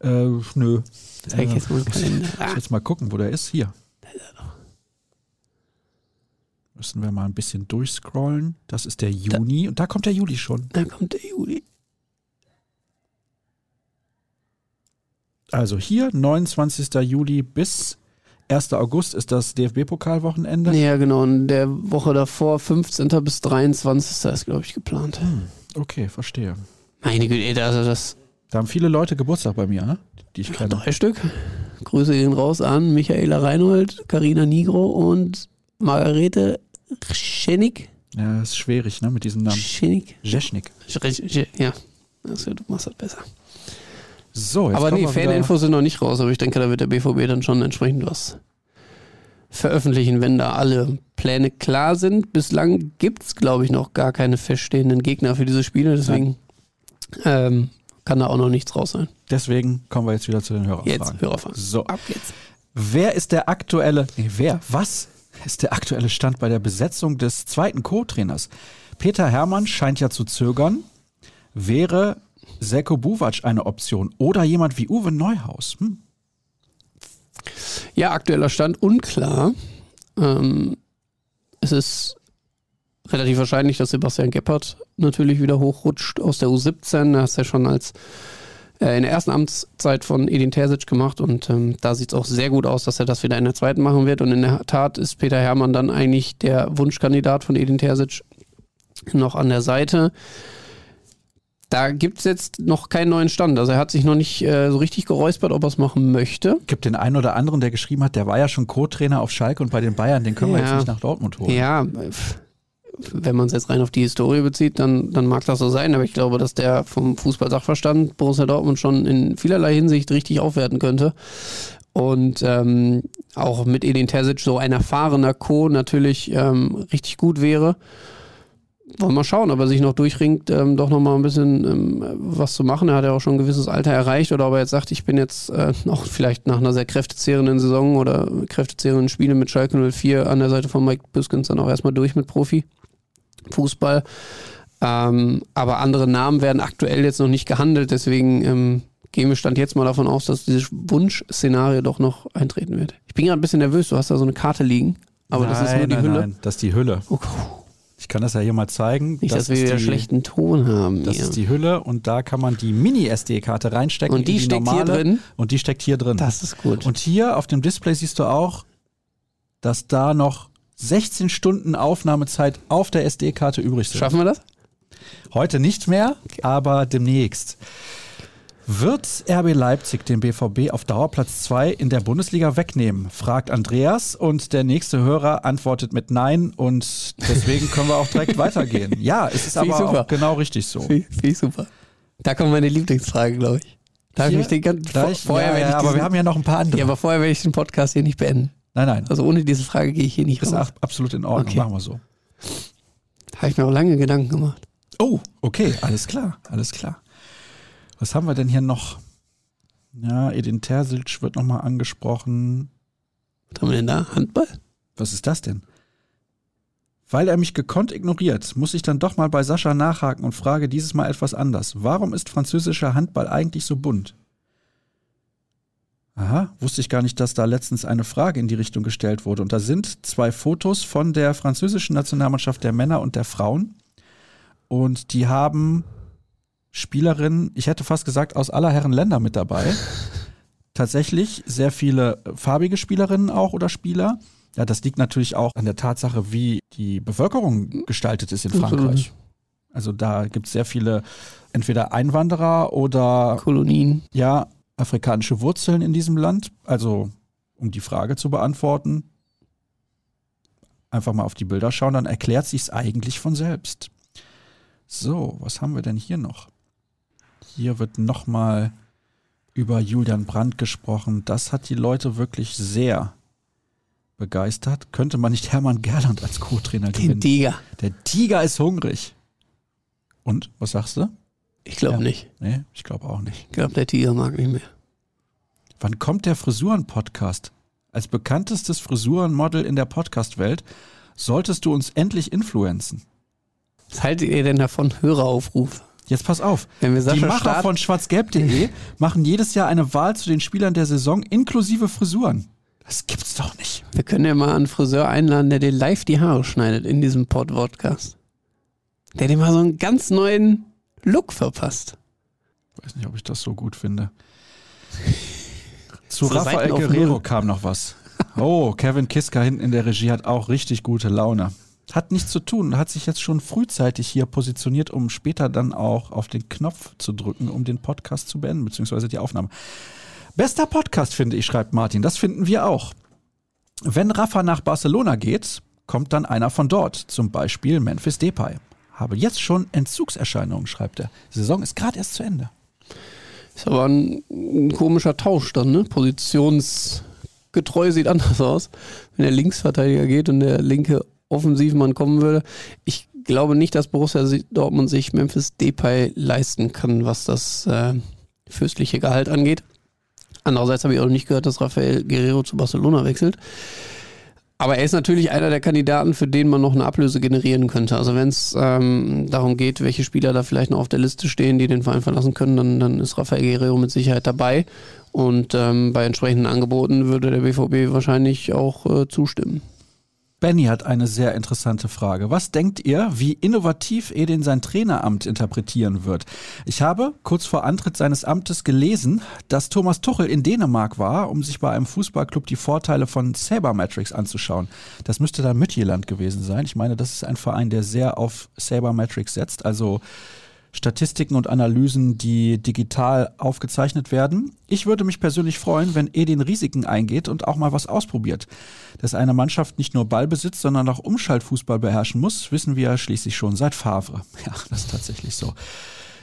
Äh, nö. Zeig Äh, jetzt mal einen muss- Kalender. [LAUGHS] Muss Ah, jetzt mal gucken, wo der ist. Hier. Müssen wir mal ein bisschen durchscrollen. Das ist der Juni. Und da kommt der Juli schon. da kommt der Juli. Also hier, 29. Juli bis 1. August ist das DFB-Pokalwochenende. Ja, genau. Und der Woche davor, 15. bis 23. ist, glaube ich, geplant. Okay, verstehe. Meine Güte, also das Da haben viele Leute Geburtstag bei mir, ne? die ich kenne. drei Stück. Grüße gehen raus an Michaela Reinhold, Karina Nigro und Margarete Schenik. Ja, ist schwierig, ne, mit diesem Namen. Schenik. Jeschnik. Ja, also, du machst das besser. So, jetzt aber nee, Faninfos sind noch nicht raus, aber ich denke, da wird der BVB dann schon entsprechend was veröffentlichen, wenn da alle Pläne klar sind. Bislang gibt es, glaube ich, noch gar keine feststehenden Gegner für diese Spiele, deswegen ähm, kann da auch noch nichts raus sein. Deswegen kommen wir jetzt wieder zu den Hörerfragen. Jetzt, Hörerfragen. So, Ab geht's. wer ist der aktuelle, nee, wer, was ist der aktuelle Stand bei der Besetzung des zweiten Co-Trainers? Peter Hermann scheint ja zu zögern. Wäre Seko Buvac eine Option oder jemand wie Uwe Neuhaus? Hm? Ja, aktueller Stand unklar. Ähm, es ist relativ wahrscheinlich, dass Sebastian Gebhardt natürlich wieder hochrutscht aus der U17. Er hat es ja schon als äh, in der ersten Amtszeit von Edin Terzic gemacht und ähm, da sieht es auch sehr gut aus, dass er das wieder in der zweiten machen wird. Und in der Tat ist Peter Hermann dann eigentlich der Wunschkandidat von Edin Terzic noch an der Seite. Da gibt es jetzt noch keinen neuen Stand. Also er hat sich noch nicht äh, so richtig geräuspert, ob er es machen möchte. Gibt den einen oder anderen, der geschrieben hat, der war ja schon Co-Trainer auf Schalke und bei den Bayern, den können wir Ja. jetzt nicht nach Dortmund holen. Ja, wenn man es jetzt rein auf die Historie bezieht, dann, dann mag das so sein, aber ich glaube, dass der vom Fußball-Sachverstand Borussia Dortmund schon in vielerlei Hinsicht richtig aufwerten könnte. Und ähm, auch mit Edin Terzic so ein erfahrener Co. natürlich ähm, richtig gut wäre. Wollen wir mal schauen, ob er sich noch durchringt, ähm, doch nochmal ein bisschen ähm, was zu machen. Er hat ja auch schon ein gewisses Alter erreicht oder ob er jetzt sagt, ich bin jetzt äh, [LAUGHS] noch vielleicht nach einer sehr kräftezehrenden Saison oder kräftezehrenden Spiele mit Schalke 04 an der Seite von Mike Büskens dann auch erstmal durch mit Profi-Fußball. Ähm, aber andere Namen werden aktuell jetzt noch nicht gehandelt, deswegen ähm, gehen wir Stand jetzt mal davon aus, dass dieses Wunschszenario doch noch eintreten wird. Ich bin gerade ein bisschen nervös, du hast da so eine Karte liegen, aber das ist nur die nein, Hülle. Nein, das ist die Hülle. Oh, Ich kann das ja hier mal zeigen. Nicht, dass wir wieder die, schlechten Ton haben. Das hier. ist die Hülle und da kann man die Mini-SD-Karte reinstecken. Und die in die steckt hier normale, drin? Und die steckt hier drin. Das ist gut. Und hier auf dem Display siehst du auch, dass da noch 16 Stunden Aufnahmezeit auf der SD-Karte übrig sind. Schaffen wir das? Heute nicht mehr, aber demnächst. Wird RB Leipzig den BVB auf Dauerplatz 2 in der Bundesliga wegnehmen? fragt Andreas und der nächste Hörer antwortet mit Nein und deswegen können wir auch direkt [LAUGHS] weitergehen. Ja, es ist Finde aber auch genau richtig so. Finde ich- super. Da kommt meine Lieblingsfrage, glaube ich. Da habe ich den ganzen gleich, vorher ja, ja, aber diesen, wir haben ja noch ein paar andere. ja, aber vorher werde ich den Podcast hier nicht beenden. nein, nein, Also ohne diese Frage gehe ich hier nicht ist raus. ab- absolut in Ordnung. Okay. Machen wir so. Habe ich mir auch lange Gedanken gemacht. Oh, okay, alles klar, alles klar. Was haben wir denn hier noch? Ja, Edin Terzic wird nochmal angesprochen. Was haben wir denn da? Handball? Was ist das denn? Weil er mich gekonnt ignoriert, muss ich dann doch mal bei Sascha nachhaken und frage dieses Mal etwas anders. Warum ist französischer Handball eigentlich so bunt? Aha, wusste ich gar nicht, dass da letztens eine Frage in die Richtung gestellt wurde. Und da sind zwei Fotos von der französischen Nationalmannschaft der Männer und der Frauen. Und die haben Spielerinnen, ich hätte fast gesagt, aus aller Herren Länder mit dabei. [LAUGHS] Tatsächlich sehr viele farbige Spielerinnen auch oder Spieler. Ja, das liegt natürlich auch an der Tatsache, wie die Bevölkerung gestaltet ist in Frankreich. Also da gibt es sehr viele entweder Einwanderer oder Kolonien. ja, afrikanische Wurzeln in diesem Land. Also, um die Frage zu beantworten, einfach mal auf die Bilder schauen, dann erklärt sich's eigentlich von selbst. So, was haben wir denn hier noch? Hier wird nochmal über Julian Brandt gesprochen. Das hat die Leute wirklich sehr begeistert. Könnte man nicht Hermann Gerland als Co-Trainer Den gewinnen? Tiger. Der Tiger ist hungrig. Und, was sagst du? Ich glaube Ja. nicht. Nee, ich glaube auch nicht. Ich glaube, der Tiger mag nicht mehr. Wann kommt der Frisuren-Podcast? Als bekanntestes Frisurenmodel in der Podcast-Welt solltest du uns endlich influenzen. Was haltet ihr denn davon? Höreraufruf. Jetzt pass auf. Wenn wir Die Macher starten- von schwarzgelb.de [LAUGHS] machen jedes Jahr eine Wahl zu den Spielern der Saison inklusive Frisuren. Das gibt's doch nicht. Wir können ja mal einen Friseur einladen, der dir live die Haare schneidet in diesem Pod-Podcast. Der dir mal so einen ganz neuen Look verpasst. Weiß nicht, ob ich das so gut finde. [LAUGHS] Zu So Rafael Guerrero kam noch was. Oh, Kevin Kiska hinten in der Regie hat auch richtig gute Laune. Hat nichts zu tun, hat sich jetzt schon frühzeitig hier positioniert, um später dann auch auf den Knopf zu drücken, um den Podcast zu beenden, beziehungsweise die Aufnahme. Bester Podcast, finde ich, schreibt Martin. Das finden wir auch. Wenn Rafa nach Barcelona geht, kommt dann einer von dort, zum Beispiel Memphis Depay. Habe jetzt schon Entzugserscheinungen, schreibt er. Die Saison ist gerade erst zu Ende. Ist aber ein, ein komischer Tausch dann, ne? Positionsgetreu sieht anders aus. Wenn der Linksverteidiger geht und der linke Offensivmann kommen würde. Ich glaube nicht, dass Borussia Dortmund sich Memphis Depay leisten kann, was das äh, fürstliche Gehalt angeht. Andererseits habe ich auch nicht gehört, dass Rafael Guerrero zu Barcelona wechselt. Aber er ist natürlich einer der Kandidaten, für den man noch eine Ablöse generieren könnte. Also wenn es ähm, darum geht, welche Spieler da vielleicht noch auf der Liste stehen, die den Verein verlassen können, dann, dann ist Rafael Guerrero mit Sicherheit dabei. Und ähm, bei entsprechenden Angeboten würde der BVB wahrscheinlich auch äh, zustimmen. Benny hat eine sehr interessante Frage. Was denkt ihr, wie innovativ Edin sein Traineramt interpretieren wird? Ich habe kurz vor Antritt seines Amtes gelesen, dass Thomas Tuchel in Dänemark war, um sich bei einem Fußballclub die Vorteile von Sabermetrics anzuschauen. Das müsste dann Mütjeland gewesen sein. Ich meine, das ist ein Verein, der sehr auf Sabermetrics setzt, also Statistiken und Analysen, die digital aufgezeichnet werden. Ich würde mich persönlich freuen, wenn Edin Risiken eingeht und auch mal was ausprobiert. Dass eine Mannschaft nicht nur Ballbesitz, sondern auch Umschaltfußball beherrschen muss, wissen wir schließlich schon seit Favre. [LAUGHS] Ja, das ist tatsächlich so.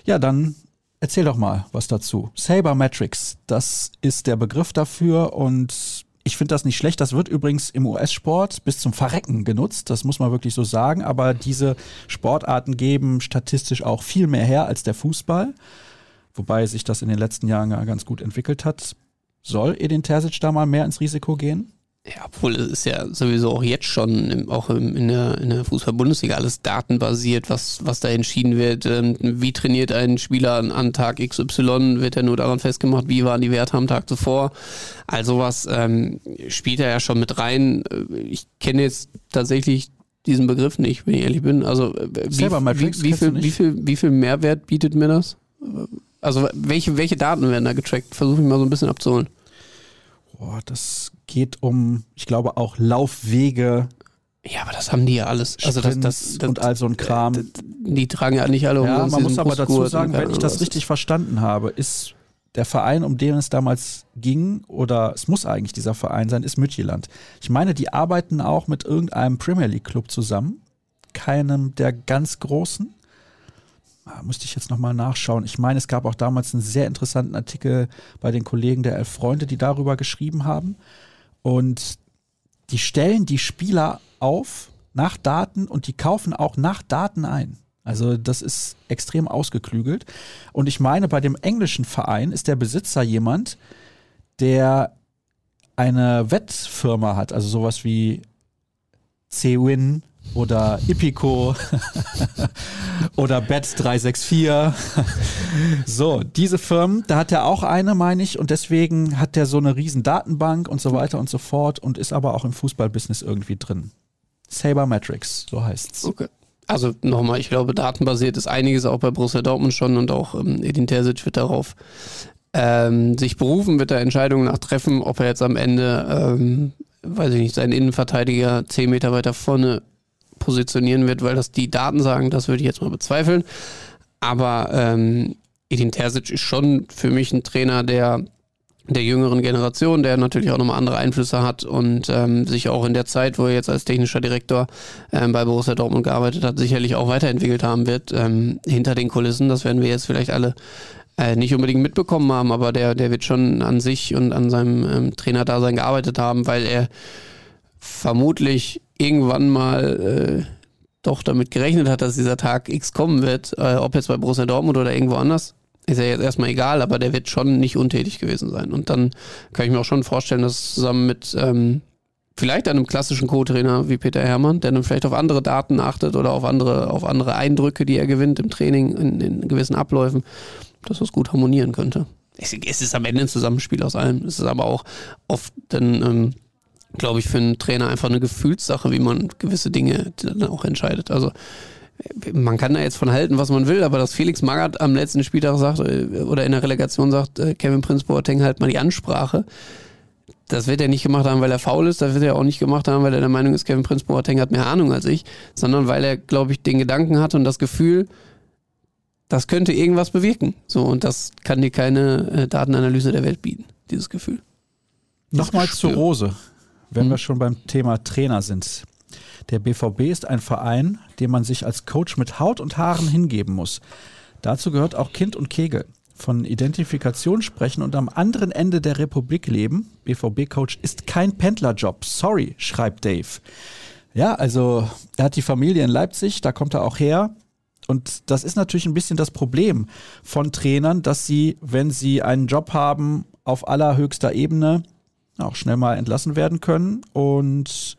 Ja, dann erzähl doch mal was dazu. Sabermetrics, das ist der Begriff dafür und ich finde das nicht schlecht. Das wird übrigens im US-Sport bis zum Verrecken genutzt. Das muss man wirklich so sagen. Aber diese Sportarten geben statistisch auch viel mehr her als der Fußball. Wobei sich das in den letzten Jahren ja ganz gut entwickelt hat. Soll Edin Terzic da mal mehr ins Risiko gehen? Ja, obwohl es ist ja sowieso auch jetzt schon, im, auch im, in der, in der Fußball-Bundesliga alles datenbasiert, was, was da entschieden wird. Ähm, wie trainiert ein Spieler an, an Tag XY, wird ja nur daran festgemacht, wie waren die Werte am Tag zuvor. Also was ähm, spielt er ja schon mit rein. Äh, Ich kenne jetzt tatsächlich diesen Begriff nicht, wenn ich ehrlich bin. Also äh, wie, wie, wie, viel, wie, viel, wie viel Mehrwert bietet mir das? Also welche, welche Daten werden da getrackt? Versuche ich mal so ein bisschen abzuholen. Boah, das geht um, ich glaube, auch Laufwege, Ja, aber das haben die ja alles. Also das, das, das, und all so ein Kram. das, die tragen ja nicht alle um ja, man muss aber dazu sagen, wenn ich das richtig verstanden habe, ist der Verein, um den es damals ging, oder es muss eigentlich dieser Verein sein, ist Mütjeland. Ich meine, die arbeiten auch mit irgendeinem Premier League Club zusammen, keinem der ganz großen. Ah, Müsste ich jetzt nochmal nachschauen. Ich meine, es gab auch damals einen sehr interessanten Artikel bei den Kollegen der Elf Freunde, die darüber geschrieben haben. Und die stellen die Spieler auf nach Daten und die kaufen auch nach Daten ein. Also das ist extrem ausgeklügelt. Und ich meine, bei dem englischen Verein ist der Besitzer jemand, der eine Wettfirma hat, also sowas wie C-Win oder Ipico [LAUGHS] oder Bet364. so, diese Firmen, da hat er auch eine, meine ich, und deswegen hat er so eine riesen Datenbank und so weiter und so fort und ist aber auch im Fußballbusiness irgendwie drin. Sabermetrics, so heißt's. Okay. Also nochmal, ich glaube, datenbasiert ist einiges auch bei Borussia Dortmund schon und auch ähm, Edin Terzic wird darauf ähm, sich berufen, wird da Entscheidungen nach treffen, ob er jetzt am Ende, ähm, weiß ich nicht, seinen Innenverteidiger zehn Meter weiter vorne positionieren wird, weil das die Daten sagen, das würde ich jetzt mal bezweifeln. Aber ähm, Edin Terzic ist schon für mich ein Trainer, der der jüngeren Generation, der natürlich auch nochmal andere Einflüsse hat und ähm, sich auch in der Zeit, wo er jetzt als technischer Direktor ähm, bei Borussia Dortmund gearbeitet hat, sicherlich auch weiterentwickelt haben wird ähm, hinter den Kulissen. Das werden wir jetzt vielleicht alle äh, nicht unbedingt mitbekommen haben, aber der, der wird schon an sich und an seinem ähm, Trainerdasein gearbeitet haben, weil er vermutlich irgendwann mal äh, doch damit gerechnet hat, dass dieser Tag X kommen wird, äh, ob jetzt bei Borussia Dortmund oder irgendwo anders ist ja jetzt erstmal egal, aber der wird schon nicht untätig gewesen sein. Und dann kann ich mir auch schon vorstellen, dass zusammen mit ähm, vielleicht einem klassischen Co-Trainer wie Peter Hermann, der dann vielleicht auf andere Daten achtet oder auf andere, auf andere Eindrücke, die er gewinnt im Training, in, in gewissen Abläufen, dass das gut harmonieren könnte. Es, es ist am Ende ein Zusammenspiel aus allem. Es ist aber auch oft dann, ähm, glaube ich, für einen Trainer einfach eine Gefühlssache, wie man gewisse Dinge dann auch entscheidet. Also man kann da jetzt von halten, was man will, aber dass Felix Magath am letzten Spieltag sagt äh, oder in der Relegation sagt, äh, Kevin Prince Boateng halt mal die Ansprache, das wird er nicht gemacht haben, weil er faul ist, das wird er auch nicht gemacht haben, weil er der Meinung ist, Kevin Prince Boateng hat mehr Ahnung als ich, sondern weil er, glaube ich, den Gedanken hat und das Gefühl, das könnte irgendwas bewirken. So, und das kann dir keine äh, Datenanalyse der Welt bieten, dieses Gefühl. Nochmal zu Rose, wenn Mhm. wir schon beim Thema Trainer sind. Der BVB ist ein Verein, dem man sich als Coach mit Haut und Haaren hingeben muss. Dazu gehört auch Kind und Kegel. Von Identifikation sprechen und am anderen Ende der Republik leben. BVB-Coach ist kein Pendlerjob. Sorry, schreibt Dave. Ja, also er hat die Familie in Leipzig, da kommt er auch her. Und das ist natürlich ein bisschen das Problem von Trainern, dass sie, wenn sie einen Job haben auf allerhöchster Ebene, auch schnell mal entlassen werden können. Und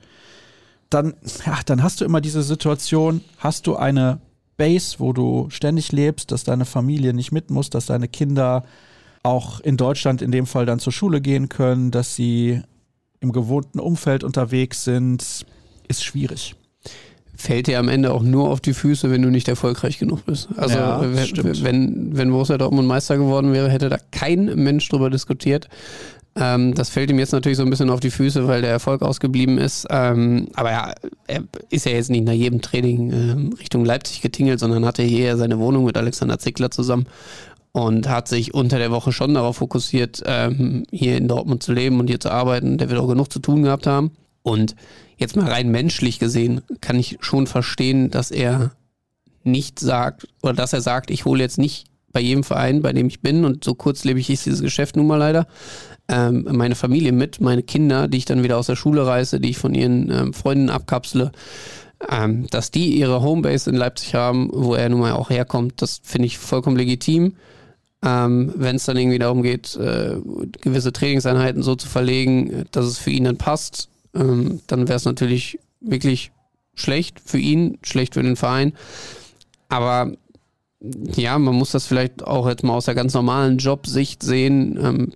dann, ja, dann hast du immer diese Situation, hast du eine Base, wo du ständig lebst, dass deine Familie nicht mit muss, dass deine Kinder auch in Deutschland in dem Fall dann zur Schule gehen können, dass sie im gewohnten Umfeld unterwegs sind, ist schwierig. fällt dir am Ende auch nur auf die Füße, wenn du nicht erfolgreich genug bist. Also Ja, wenn, stimmt. wenn, wenn Borussia Dortmund Meister geworden wäre, hätte da kein Mensch drüber diskutiert. Ähm, das fällt ihm jetzt natürlich so ein bisschen auf die Füße, weil der Erfolg ausgeblieben ist. Ähm, aber ja, er ist ja jetzt nicht nach jedem Training ähm, Richtung Leipzig getingelt, sondern hatte hier seine Wohnung mit Alexander Zickler zusammen und hat sich unter der Woche schon darauf fokussiert, ähm, hier in Dortmund zu leben und hier zu arbeiten. Der wird auch genug zu tun gehabt haben. Und jetzt mal rein menschlich gesehen, kann ich schon verstehen, dass er nicht sagt, oder dass er sagt, ich hole jetzt nicht bei jedem Verein, bei dem ich bin, und so kurzlebig ist dieses Geschäft nun mal leider, ähm, meine Familie mit, meine Kinder, die ich dann wieder aus der Schule reiße, die ich von ihren ähm, Freunden abkapsle, ähm, dass die ihre Homebase in Leipzig haben, wo er nun mal auch herkommt, das finde ich vollkommen legitim. Ähm, Wenn es dann irgendwie darum geht, äh, gewisse Trainingseinheiten so zu verlegen, dass es für ihn dann passt, ähm, dann wäre es natürlich wirklich schlecht für ihn, schlecht für den Verein. Aber ja, man muss das vielleicht auch jetzt mal aus der ganz normalen Jobsicht sehen. Ähm,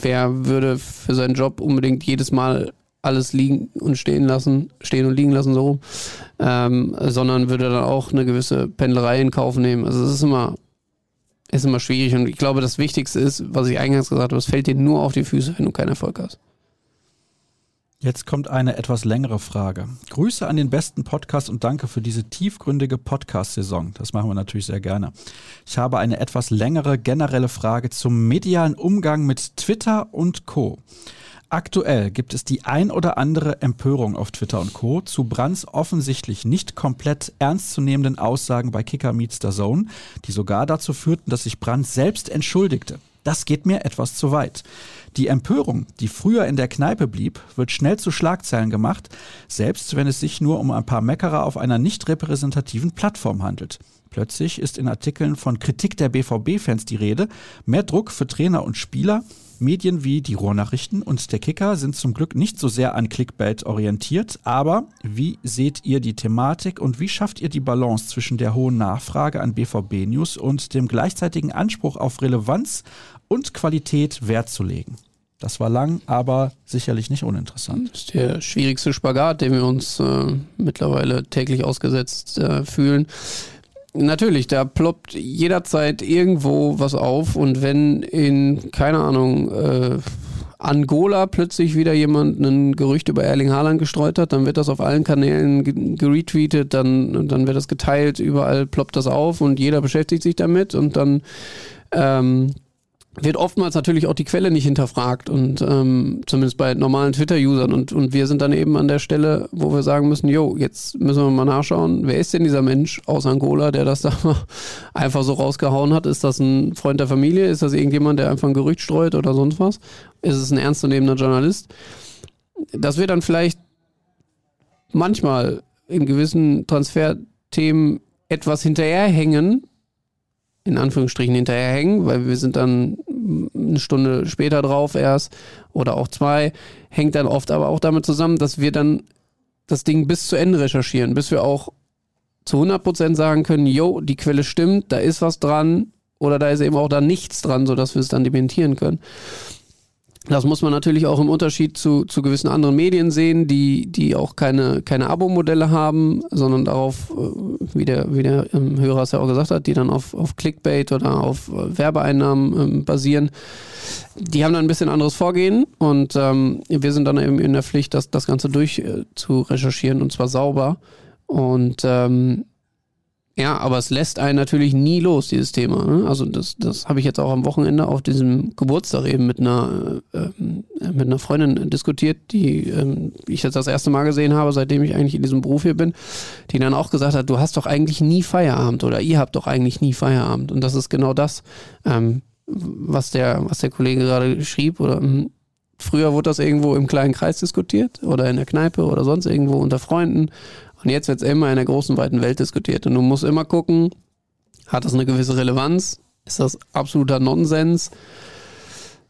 wer würde für seinen Job unbedingt jedes Mal alles liegen und stehen lassen, stehen und liegen lassen, so ähm, sondern würde dann auch eine gewisse Pendelerei in Kauf nehmen. Also es ist immer, ist immer schwierig und ich glaube, das Wichtigste ist, was ich eingangs gesagt habe, es fällt dir nur auf die Füße, wenn du keinen Erfolg hast. Jetzt kommt eine etwas längere Frage. Grüße an den besten Podcast und danke für diese tiefgründige Podcast-Saison. Das machen wir natürlich sehr gerne. Ich habe eine etwas längere generelle Frage zum medialen Umgang mit Twitter und Co. Aktuell gibt es die ein oder andere Empörung auf Twitter und Co. zu Brands offensichtlich nicht komplett ernstzunehmenden Aussagen bei Kicker Meets the Zone, die sogar dazu führten, dass sich Brandt selbst entschuldigte. Das geht mir etwas zu weit. Die Empörung, die früher in der Kneipe blieb, wird schnell zu Schlagzeilen gemacht, selbst wenn es sich nur um ein paar Meckerer auf einer nicht repräsentativen Plattform handelt. Plötzlich ist in Artikeln von Kritik der BVB-Fans die Rede, mehr Druck für Trainer und Spieler, Medien wie die Ruhrnachrichten und der Kicker sind zum Glück nicht so sehr an Clickbait orientiert, aber wie seht ihr die Thematik und wie schafft ihr die Balance zwischen der hohen Nachfrage an BVB-News und dem gleichzeitigen Anspruch auf Relevanz und Qualität Wert zu legen. Das war lang, aber sicherlich nicht uninteressant. Das ist der schwierigste Spagat, den wir uns äh, mittlerweile täglich ausgesetzt äh, fühlen. Natürlich, da ploppt jederzeit irgendwo was auf und wenn in, keine Ahnung, äh, Angola plötzlich wieder jemand ein Gerücht über Erling Haaland gestreut hat, dann wird das auf allen Kanälen geretweetet, dann, dann wird das geteilt, überall ploppt das auf und jeder beschäftigt sich damit und dann ähm, wird oftmals natürlich auch die Quelle nicht hinterfragt und ähm, zumindest bei normalen Twitter-Usern und, und wir sind dann eben an der Stelle, wo wir sagen müssen, jo, jetzt müssen wir mal nachschauen, wer ist denn dieser Mensch aus Angola, der das da [LAUGHS] einfach so rausgehauen hat? Ist das ein Freund der Familie? Ist das irgendjemand, der einfach ein Gerücht streut oder sonst was? Ist es ein ernstzunehmender Journalist? Das wird dann vielleicht manchmal in gewissen Transferthemen etwas hinterherhängen, in Anführungsstrichen hinterherhängen, weil wir sind dann eine Stunde später drauf erst oder auch zwei, hängt dann oft aber auch damit zusammen, dass wir dann das Ding bis zu Ende recherchieren, bis wir auch zu 100% sagen können, jo, die Quelle stimmt, da ist was dran oder da ist eben auch da nichts dran, sodass wir es dann dementieren können. Das muss man natürlich auch im Unterschied zu, zu gewissen anderen Medien sehen, die, die auch keine, keine Abo-Modelle haben, sondern darauf, äh, wie der, wie der ähm, Hörer es ja auch gesagt hat, die dann auf, auf Clickbait oder auf äh, Werbeeinnahmen ähm, basieren. Die haben dann ein bisschen anderes Vorgehen und ähm, wir sind dann eben in der Pflicht, das, das Ganze durch äh, zu recherchieren und zwar sauber. Und ähm, ja, aber es lässt einen natürlich nie los, dieses Thema. Ne? Also das, das habe ich jetzt auch am Wochenende auf diesem Geburtstag eben mit einer, äh, äh, mit einer Freundin diskutiert, die äh, ich jetzt das erste Mal gesehen habe, seitdem ich eigentlich in diesem Beruf hier bin, die dann auch gesagt hat, du hast doch eigentlich nie Feierabend oder ihr habt doch eigentlich nie Feierabend. Und das ist genau das, ähm, was, der, was der Kollege gerade schrieb. Oder hm, früher wurde das irgendwo im kleinen Kreis diskutiert oder in der Kneipe oder sonst irgendwo unter Freunden. Und jetzt wird es immer in der großen, weiten Welt diskutiert. Und du musst immer gucken, hat das eine gewisse Relevanz? Ist das absoluter Nonsens?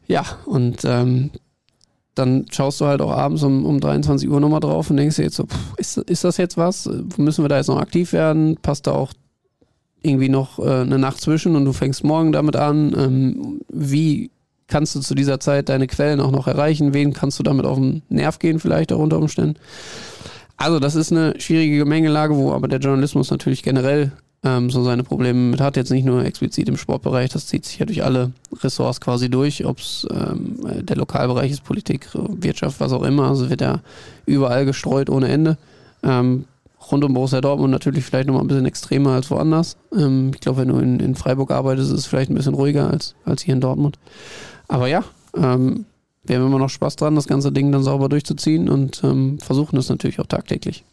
Ja, und ähm, dann schaust du halt auch abends um, um 23 Uhr nochmal drauf und denkst dir jetzt so, pff, ist, ist das jetzt was? Müssen wir da jetzt noch aktiv werden? Passt da auch irgendwie noch äh, eine Nacht zwischen und du fängst morgen damit an? Ähm, wie kannst du zu dieser Zeit deine Quellen auch noch erreichen? Wen kannst du damit auf den Nerv gehen vielleicht auch unter Umständen? Also das ist eine schwierige Gemengelage, wo aber der Journalismus natürlich generell ähm, so seine Probleme mit hat. Jetzt nicht nur explizit im Sportbereich, das zieht sich ja durch alle Ressorts quasi durch, ob es ähm, der Lokalbereich ist, Politik, Wirtschaft, was auch immer. Also wird ja überall gestreut ohne Ende. Ähm, rund um Borussia Dortmund natürlich vielleicht nochmal ein bisschen extremer als woanders. Ähm, ich glaube, wenn du in, in Freiburg arbeitest, ist es vielleicht ein bisschen ruhiger als, als hier in Dortmund. Aber ja, ähm, wir haben immer noch Spaß dran, das ganze Ding dann sauber durchzuziehen und ähm, versuchen das natürlich auch tagtäglich.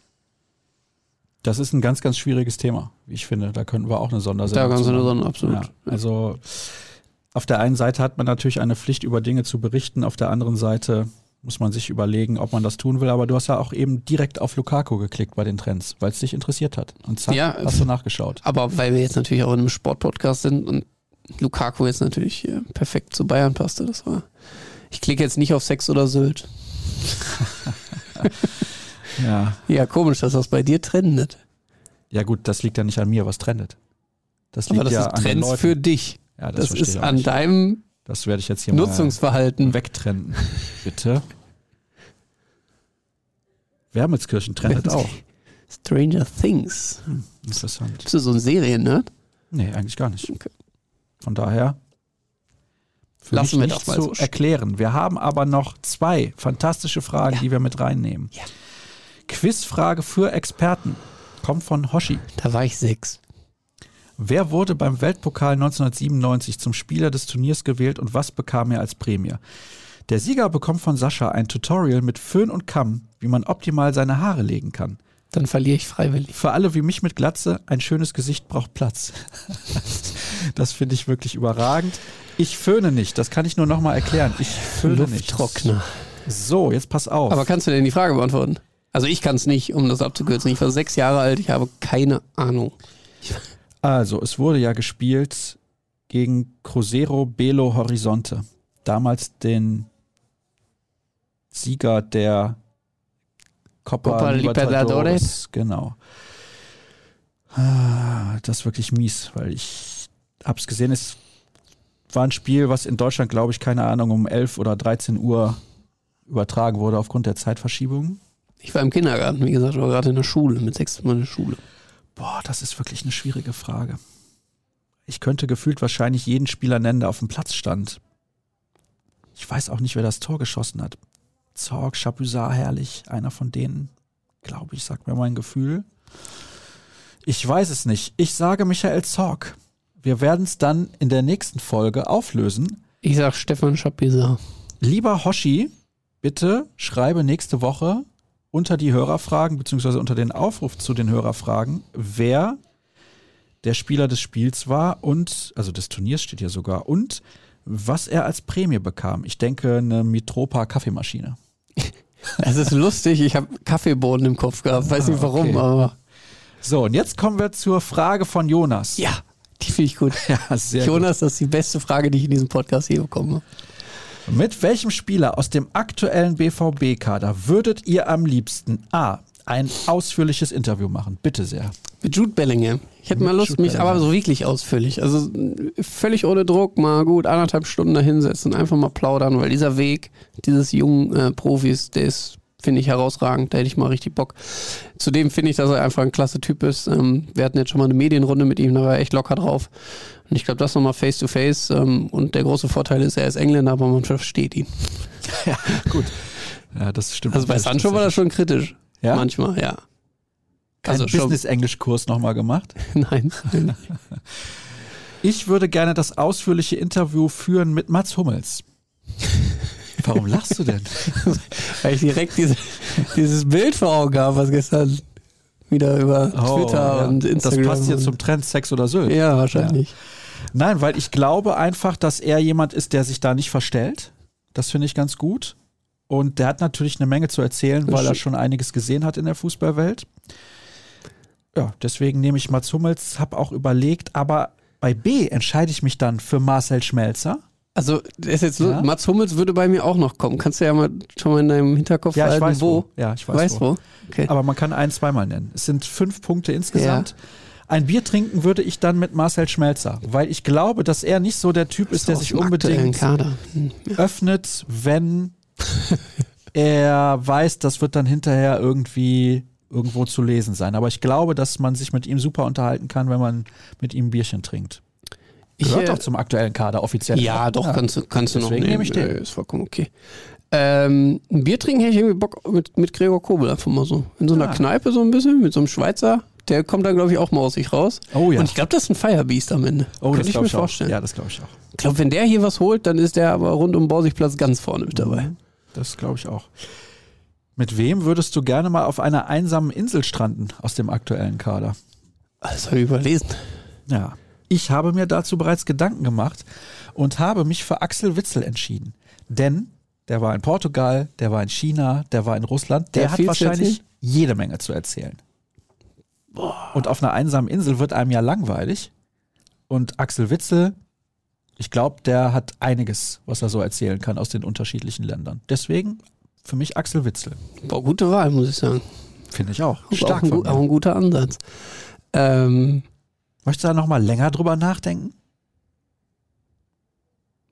Das ist ein ganz, ganz schwieriges Thema, wie ich finde. Da könnten wir auch eine Sondersendung Da ganz eine Sondersendung, absolut. Ja, also auf der einen Seite hat man natürlich eine Pflicht, über Dinge zu berichten, auf der anderen Seite muss man sich überlegen, ob man das tun will. Aber du hast ja auch eben direkt auf Lukaku geklickt bei den Trends, weil es dich interessiert hat. Und zack, ja, hast du nachgeschaut. Aber weil wir jetzt natürlich auch in einem Sportpodcast sind und Lukaku jetzt natürlich äh, perfekt zu Bayern passte, das war ich klicke jetzt nicht auf Sex oder Sylt. [LAUGHS] ja. Ja, komisch, dass das bei dir trendet. Ja, gut, das liegt ja nicht an mir, was trendet. Das liegt Aber das ja ist an Trends für dich. Ja, das, das ist an deinem das werde ich jetzt hier Nutzungsverhalten wegtrennen. Bitte. Wermelskirchen trendet auch. Stranger Things. Interessant. Bist du so ein Serien-Nerd? Nee, eigentlich gar nicht. Okay. Von daher für Lassen mich wir nicht das mal zu so erklären. Wir haben aber noch zwei fantastische Fragen, Ja. die wir mit reinnehmen. Ja. Quizfrage für Experten kommt von Hoshi. Da war ich sechs. Wer wurde beim Weltpokal 1997 zum Spieler des Turniers gewählt und was bekam er als Prämie? Der Sieger bekommt von Sascha ein Tutorial mit Föhn und Kamm, wie man optimal seine Haare legen kann. Dann verliere ich freiwillig. Für alle wie mich mit Glatze, ein schönes Gesicht braucht Platz. [LAUGHS] Das finde ich wirklich überragend. Ich föhne nicht, das kann ich nur nochmal erklären. Ich föhne nicht. Lufttrockner. So, jetzt pass auf. Aber kannst du denn die Frage beantworten? Also ich kann es nicht, um das abzukürzen. Ich war sechs Jahre alt, ich habe keine Ahnung. Also, es wurde ja gespielt gegen Cruzeiro Belo Horizonte. Damals den Sieger der Copa, Copa Libertadores. Genau. Ah, Das ist wirklich mies, weil ich hab's gesehen, es war ein Spiel, was in Deutschland, glaube ich, keine Ahnung, um 11 oder 13 Uhr übertragen wurde aufgrund der Zeitverschiebung. Ich war im Kindergarten, wie gesagt, war gerade in der Schule, mit sechs Mal in der Schule. Boah, das ist wirklich eine schwierige Frage. Ich könnte gefühlt wahrscheinlich jeden Spieler nennen, der auf dem Platz stand. Ich weiß auch nicht, wer das Tor geschossen hat. Zorg, Chapuisat, herrlich. Einer von denen, glaube ich, sagt mir mein Gefühl. Ich weiß es nicht. Ich sage Michael Zorg. Wir werden es dann in der nächsten Folge auflösen. Ich sag Stefan Schapisa. Lieber Hoshi, bitte schreibe nächste Woche unter die Hörerfragen, beziehungsweise unter den Aufruf zu den Hörerfragen, wer der Spieler des Spiels war und, also des Turniers steht hier sogar, und was er als Prämie bekam. Ich denke, eine Mitropa Kaffeemaschine. [LAUGHS] Es ist lustig, ich habe Kaffeebohnen im Kopf gehabt, weiß nicht Ah, warum, okay. aber So, und jetzt kommen wir zur Frage von Jonas. ja, die finde ich gut. [LAUGHS] Ja, Jonas, das ist die beste Frage, die ich in diesem Podcast je habe. gut. Mit welchem Spieler aus dem aktuellen BVB-Kader würdet ihr am liebsten A. ein ausführliches Interview machen? Bitte sehr. Mit Jude Bellingham. Ich hätte mal Mit Lust, Jude mich Bellingham. aber so wirklich ausführlich. Also völlig ohne Druck, mal gut anderthalb Stunden da hinsetzen und einfach mal plaudern, weil dieser Weg dieses jungen äh, Profis, der ist, finde ich, herausragend. Da hätte ich mal richtig Bock. Zudem finde ich, dass er einfach ein klasse Typ ist. Ähm, wir hatten jetzt schon mal eine Medienrunde mit ihm, da war er echt locker drauf. Und ich glaube, das nochmal face to face. Ähm, und der große Vorteil ist, er ist Engländer, aber man versteht ihn. [LAUGHS] Ja, gut. Ja, das stimmt. Also bei Sancho war das schon kritisch. Ja? Manchmal, ja. Kein also Business-Englisch-Kurs nochmal gemacht. [LAUGHS] Nein. nein. [LAUGHS] Ich würde gerne das ausführliche Interview führen mit Mats Hummels. Warum lachst du denn? [LAUGHS] Weil ich direkt diese, dieses Bild vor Augen habe, was gestern wieder über Twitter Oh, ja. und Instagram. Das passt hier zum Trend Sex oder Sylt. Ja, wahrscheinlich. Nein, weil ich glaube einfach, dass er jemand ist, der sich da nicht verstellt. Das finde ich ganz gut. Und der hat natürlich eine Menge zu erzählen, weil er schon einiges gesehen hat in der Fußballwelt. Ja, deswegen nehme ich Mats Hummels, habe auch überlegt, aber bei B entscheide ich mich dann für Marcel Schmelzer. Also, ist jetzt so, Ja. Mats Hummels würde bei mir auch noch kommen. Kannst du ja mal schon mal in deinem Hinterkopf Ja, ich behalten, weiß wo. wo. Ja, ich weiß weißt wo. wo? Okay. Aber man kann ein, zweimal nennen. Es sind fünf Punkte insgesamt. Ein Bier trinken würde ich dann mit Marcel Schmelzer, weil ich glaube, dass er nicht so der Typ ist, der sich unbedingt. Hm. öffnet, wenn [LAUGHS] er weiß, das wird dann hinterher irgendwie irgendwo zu lesen sein. Aber ich glaube, dass man sich mit ihm super unterhalten kann, wenn man mit ihm ein Bierchen trinkt. Ich, Gehört äh, doch zum aktuellen Kader offiziell. ja, doch, kannst du, kannst du noch nehmen. nehme ich den. Ist vollkommen okay. Ähm, ein Bier trinken hätte ich irgendwie Bock mit, mit Gregor Kobel einfach mal so. In so einer Ah. Kneipe so ein bisschen, mit so einem Schweizer. Der kommt dann, glaube ich, auch mal aus sich raus. Oh ja. Und ich glaube, das ist ein Firebeast am Ende. oh, Könnte ich mir ich vorstellen. Ja, das glaube ich auch. Ich glaube, wenn der hier was holt, dann ist der aber rund um Borsigplatz ganz vorne mit dabei. Das glaube ich auch. Mit wem würdest du gerne mal auf einer einsamen Insel stranden aus dem aktuellen Kader? Ich überlesen. Ja. Ich habe mir dazu bereits Gedanken gemacht und habe mich für Axel Witzel entschieden. Denn der war in Portugal, der war in China, der war in Russland. Der, Der hat wahrscheinlich jede Menge zu erzählen. Und auf einer einsamen Insel wird einem ja langweilig. Und Axel Witzel, ich glaube, der hat einiges, was er so erzählen kann aus den unterschiedlichen Ländern. Deswegen für mich Axel Witzel. Boah, gute Wahl, muss ich sagen. Finde ich auch. auch, Stark ein, von gu- auch ein guter Ansatz. Ähm, Möchtest du da noch mal länger drüber nachdenken?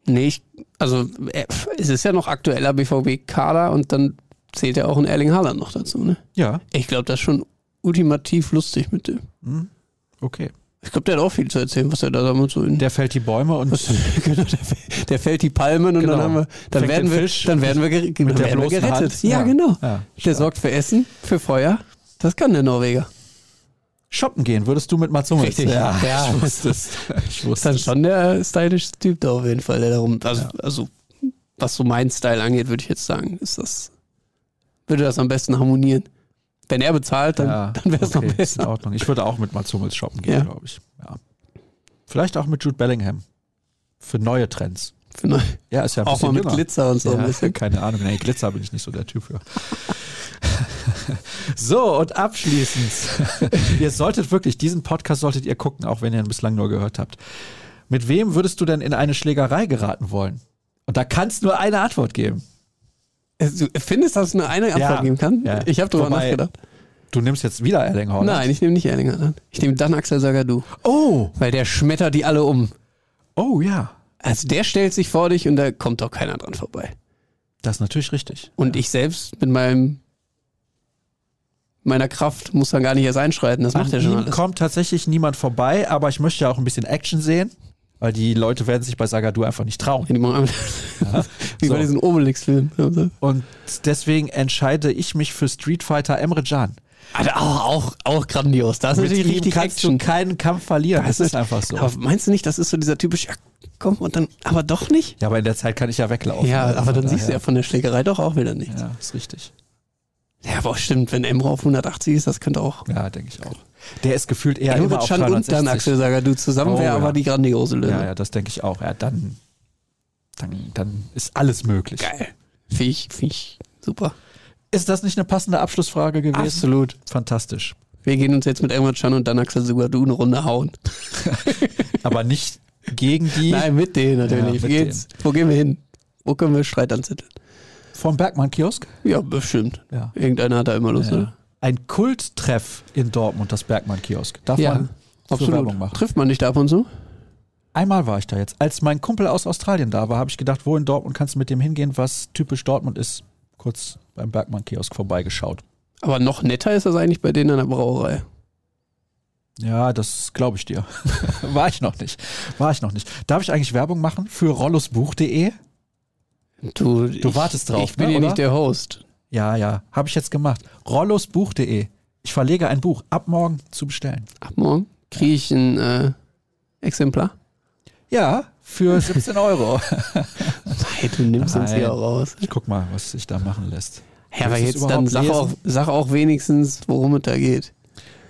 nee, ich, also äh, es ist ja noch aktueller BVB-Kader und dann zählt ja auch ein Erling Haaland noch dazu, ne? Ja, Ich glaube, das ist schon ultimativ lustig mit dem. okay. Ich glaube, der hat auch viel zu erzählen, was er da damals so in Der fällt die Bäume und Was, [LAUGHS] genau, der, der fällt die Palmen und Genau. dann haben wir, dann werden den wir, dann werden wir, dann werden wir bloßen gerettet. Ja, Ja. genau. Ja, der sorgt für Essen, für Feuer. Das kann der Norweger. shoppen gehen würdest du mit Mats Hummels. Richtig. Ja, Ja. ich wusste es. Ich Ist wusste dann es. schon der stylische Typ da auf jeden Fall, der darum, also, also was so mein Style angeht, würde ich jetzt sagen, ist das, würde das am besten harmonieren. Wenn er bezahlt, dann, Ja, dann wäre es okay, noch ist in besser. Ordnung. Ich würde auch mit Mats Hummels shoppen gehen, Ja. glaube ich. Ja. Vielleicht auch mit Jude Bellingham. Für neue Trends. Für neu- Ja, ist ja ein Auch mal mit. Glitzer und so ein Ja, bisschen. [LAUGHS] keine Ahnung. Nee, Glitzer bin ich nicht so der Typ für. [LAUGHS] so, und abschließend. [LAUGHS] ihr solltet wirklich, diesen Podcast solltet ihr gucken, auch wenn ihr ihn bislang nur gehört habt. Mit wem würdest du denn in eine Schlägerei geraten wollen? Und da kannst nur eine Antwort geben. Du findest, dass es nur eine Antwort Ja. geben kann? Ja. Ich habe drüber Wobei- nachgedacht. Du nimmst jetzt wieder Erling Haaland. Nein, ich nehme nicht Erling Haaland. Ich nehme dann Axel Sagadou, Oh, weil der schmettert die alle um. oh ja. Also der stellt sich vor dich und da kommt doch keiner dran vorbei. Das ist natürlich richtig. Und ich selbst mit meinem meiner Kraft muss dann gar nicht erst einschreiten. Das macht An er schon alles. kommt tatsächlich niemand vorbei, aber ich möchte ja auch ein bisschen Action sehen, weil die Leute werden sich bei Sagadou einfach nicht trauen. Machen [LAUGHS] Wie So. bei diesen Obelix-Filmen. Also Und deswegen entscheide ich mich für Street Fighter Emre Can. auch, auch, auch grandios. Das ist natürlich richtig kannst Action. du keinen Kampf verlieren. Das, Das ist einfach so. Aber meinst du nicht, das ist so dieser typische, ja, komm, und dann, aber doch nicht? ja, aber in der Zeit kann ich ja weglaufen. Ja, Also aber dann von siehst du ja von der Schlägerei doch auch wieder nichts. Ja, ist richtig. Ja, aber stimmt, wenn Emre auf 180 ist, das könnte auch. Ja, denke ich auch. Der ist gefühlt eher Emre immer auf Can und 360. dann Axel Sagadou zusammen Oh, wäre ja. aber die grandiose Lösung. Ja, ja, das denke ich auch. Ja, dann, dann, dann ist alles möglich. Geil. Find ich super. Ist das nicht eine passende Abschlussfrage gewesen? Absolut. Fantastisch. Wir gehen uns jetzt mit Emre Can und dann Axel Sagadou eine Runde hauen. [LAUGHS] Aber nicht gegen die Nein, mit denen Ja, natürlich. mit Wie geht's? Wo gehen wir hin? Wo können wir Streit anzetteln? vom Bergmann-Kiosk. Ja, bestimmt. Ja. Irgendeiner hat da immer Lust, Ja. oder? Ein Kulttreff in Dortmund, das Bergmann-Kiosk. Darf Ja, man absolut. Werbung machen? Trifft man nicht ab und zu? Einmal war ich da jetzt. Als mein Kumpel aus Australien da war, habe ich gedacht, wo in Dortmund kannst du mit dem hingehen, was typisch Dortmund ist. Kurz beim Bergmann-Kiosk vorbeigeschaut. Aber noch netter ist das eigentlich bei denen an der Brauerei. Ja, das glaube ich dir. [LAUGHS] war ich noch nicht. War ich noch nicht. Darf ich eigentlich Werbung machen für rollusbuch.de? Du, Du wartest drauf, Ich bin ne, hier oder? nicht der Host. Ja, ja, habe ich jetzt gemacht. rollusbuch.de. Ich verlege ein Buch ab morgen zu bestellen. Ab morgen kriege ich ein äh, Exemplar. Ja, für [LAUGHS] 17 Euro. Hey, du nimmst uns Nein. hier auch raus. Ich guck mal, was sich da machen lässt. Ja, aber jetzt dann sag auch, sag auch wenigstens, worum es da geht.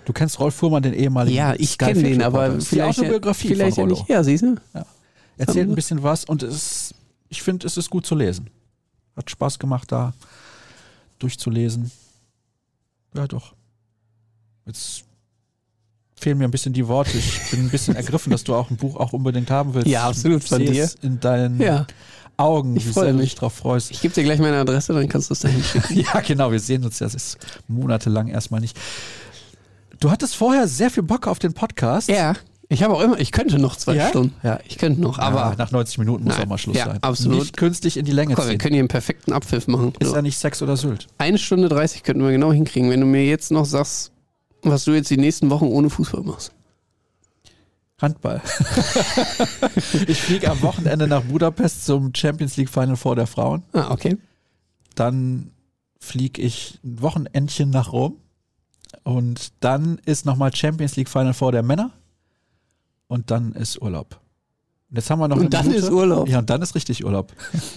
Du kennst Rolf Fuhrmann, den ehemaligen Ja, ich kenne den, aber vielleicht, die Autobiografie vielleicht von ja Rollo. nicht. Ja, siehst du? Erzählt Aber- ein bisschen was und es ich finde, es ist gut zu lesen. Hat Spaß gemacht, da durchzulesen. Ja, doch. Jetzt fehlen mir ein bisschen die Worte. Ich bin ein bisschen [LAUGHS] ergriffen, dass du auch ein Buch auch unbedingt haben willst. Ja, absolut, von dir. in deinen Ja. Augen, Ich wie sehr du mich. dich drauf freust. Ich gebe dir gleich meine Adresse, dann kannst du es dahin schicken. [LAUGHS] Ja, genau, wir sehen uns ja das ist monatelang erstmal nicht. Du hattest vorher sehr viel Bock auf den Podcast. ja, ich habe auch immer, ich könnte noch zwei Ja? Stunden. Ja. Ich könnte noch, Aber aber nach 90 Minuten muss Nein. auch mal Schluss Ja, sein. absolut. Nicht künstlich in die Länge komm, wir ziehen. können hier einen perfekten Abpfiff machen. Ist So. ja nicht Sex oder Sylt. Eine Stunde 30 könnten wir genau hinkriegen, wenn du mir jetzt noch sagst, was du jetzt die nächsten Wochen ohne Fußball machst. Handball. [LAUGHS] ich fliege am Wochenende nach Budapest zum Champions League Final Four der Frauen. Ah, okay. Dann fliege ich ein Wochenendchen nach Rom. Und dann ist nochmal Champions League Final Four der Männer. Und dann ist Urlaub. Und jetzt haben wir noch Und dann Minute. ist Urlaub. Ja, und dann ist richtig Urlaub.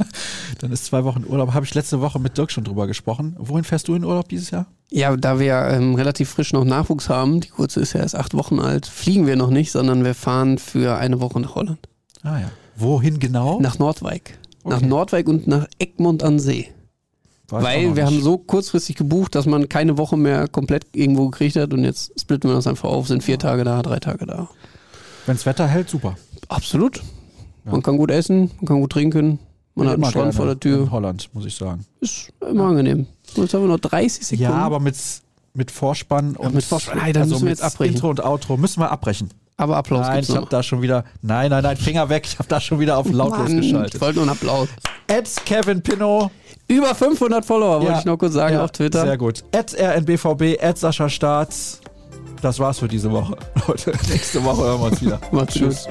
[LAUGHS] dann ist zwei Wochen Urlaub. Habe ich letzte Woche mit Dirk schon drüber gesprochen. Wohin fährst du in Urlaub dieses Jahr? Ja, da wir ähm, relativ frisch noch Nachwuchs haben, die kurze ist ja erst acht Wochen alt, fliegen wir noch nicht, sondern wir fahren für eine Woche nach Holland. Ah ja. Wohin genau? Nach Nordwijk. Nach Okay. Nordwijk und nach Egmont an See. Weil wir nicht. haben so kurzfristig gebucht, dass man keine Woche mehr komplett irgendwo gekriegt hat und jetzt splitten wir das einfach auf, sind vier Tage da, drei Tage da. Wenn's Wetter hält, super. Absolut. Ja. Man kann gut essen, man kann gut trinken, man Bin hat einen Strand vor der Tür. In Holland, muss ich sagen. Ist immer angenehm. So, Jetzt haben wir noch 30 Sekunden. Ja, aber mit, mit Vorspann und mit Vorspann. Nein, dann also müssen wir jetzt abbrechen. Intro und Outro müssen wir abbrechen. Aber Applaus nein, ich habe da schon wieder. Nein, nein, nein, Finger weg. Ich habe da schon wieder auf [LAUGHS] lautlos Mann, Ich geschaltet. wollte nur einen Applaus. Ed Kevin Pinot. Über 500 Follower, wollte Ja. ich noch kurz sagen Ja, auf Twitter. Sehr gut. At rnbvb, at Sascha Staats. Das war's für diese Woche. [LAUGHS] Leute, nächste Woche hören wir uns wieder. Macht's. Tschüss.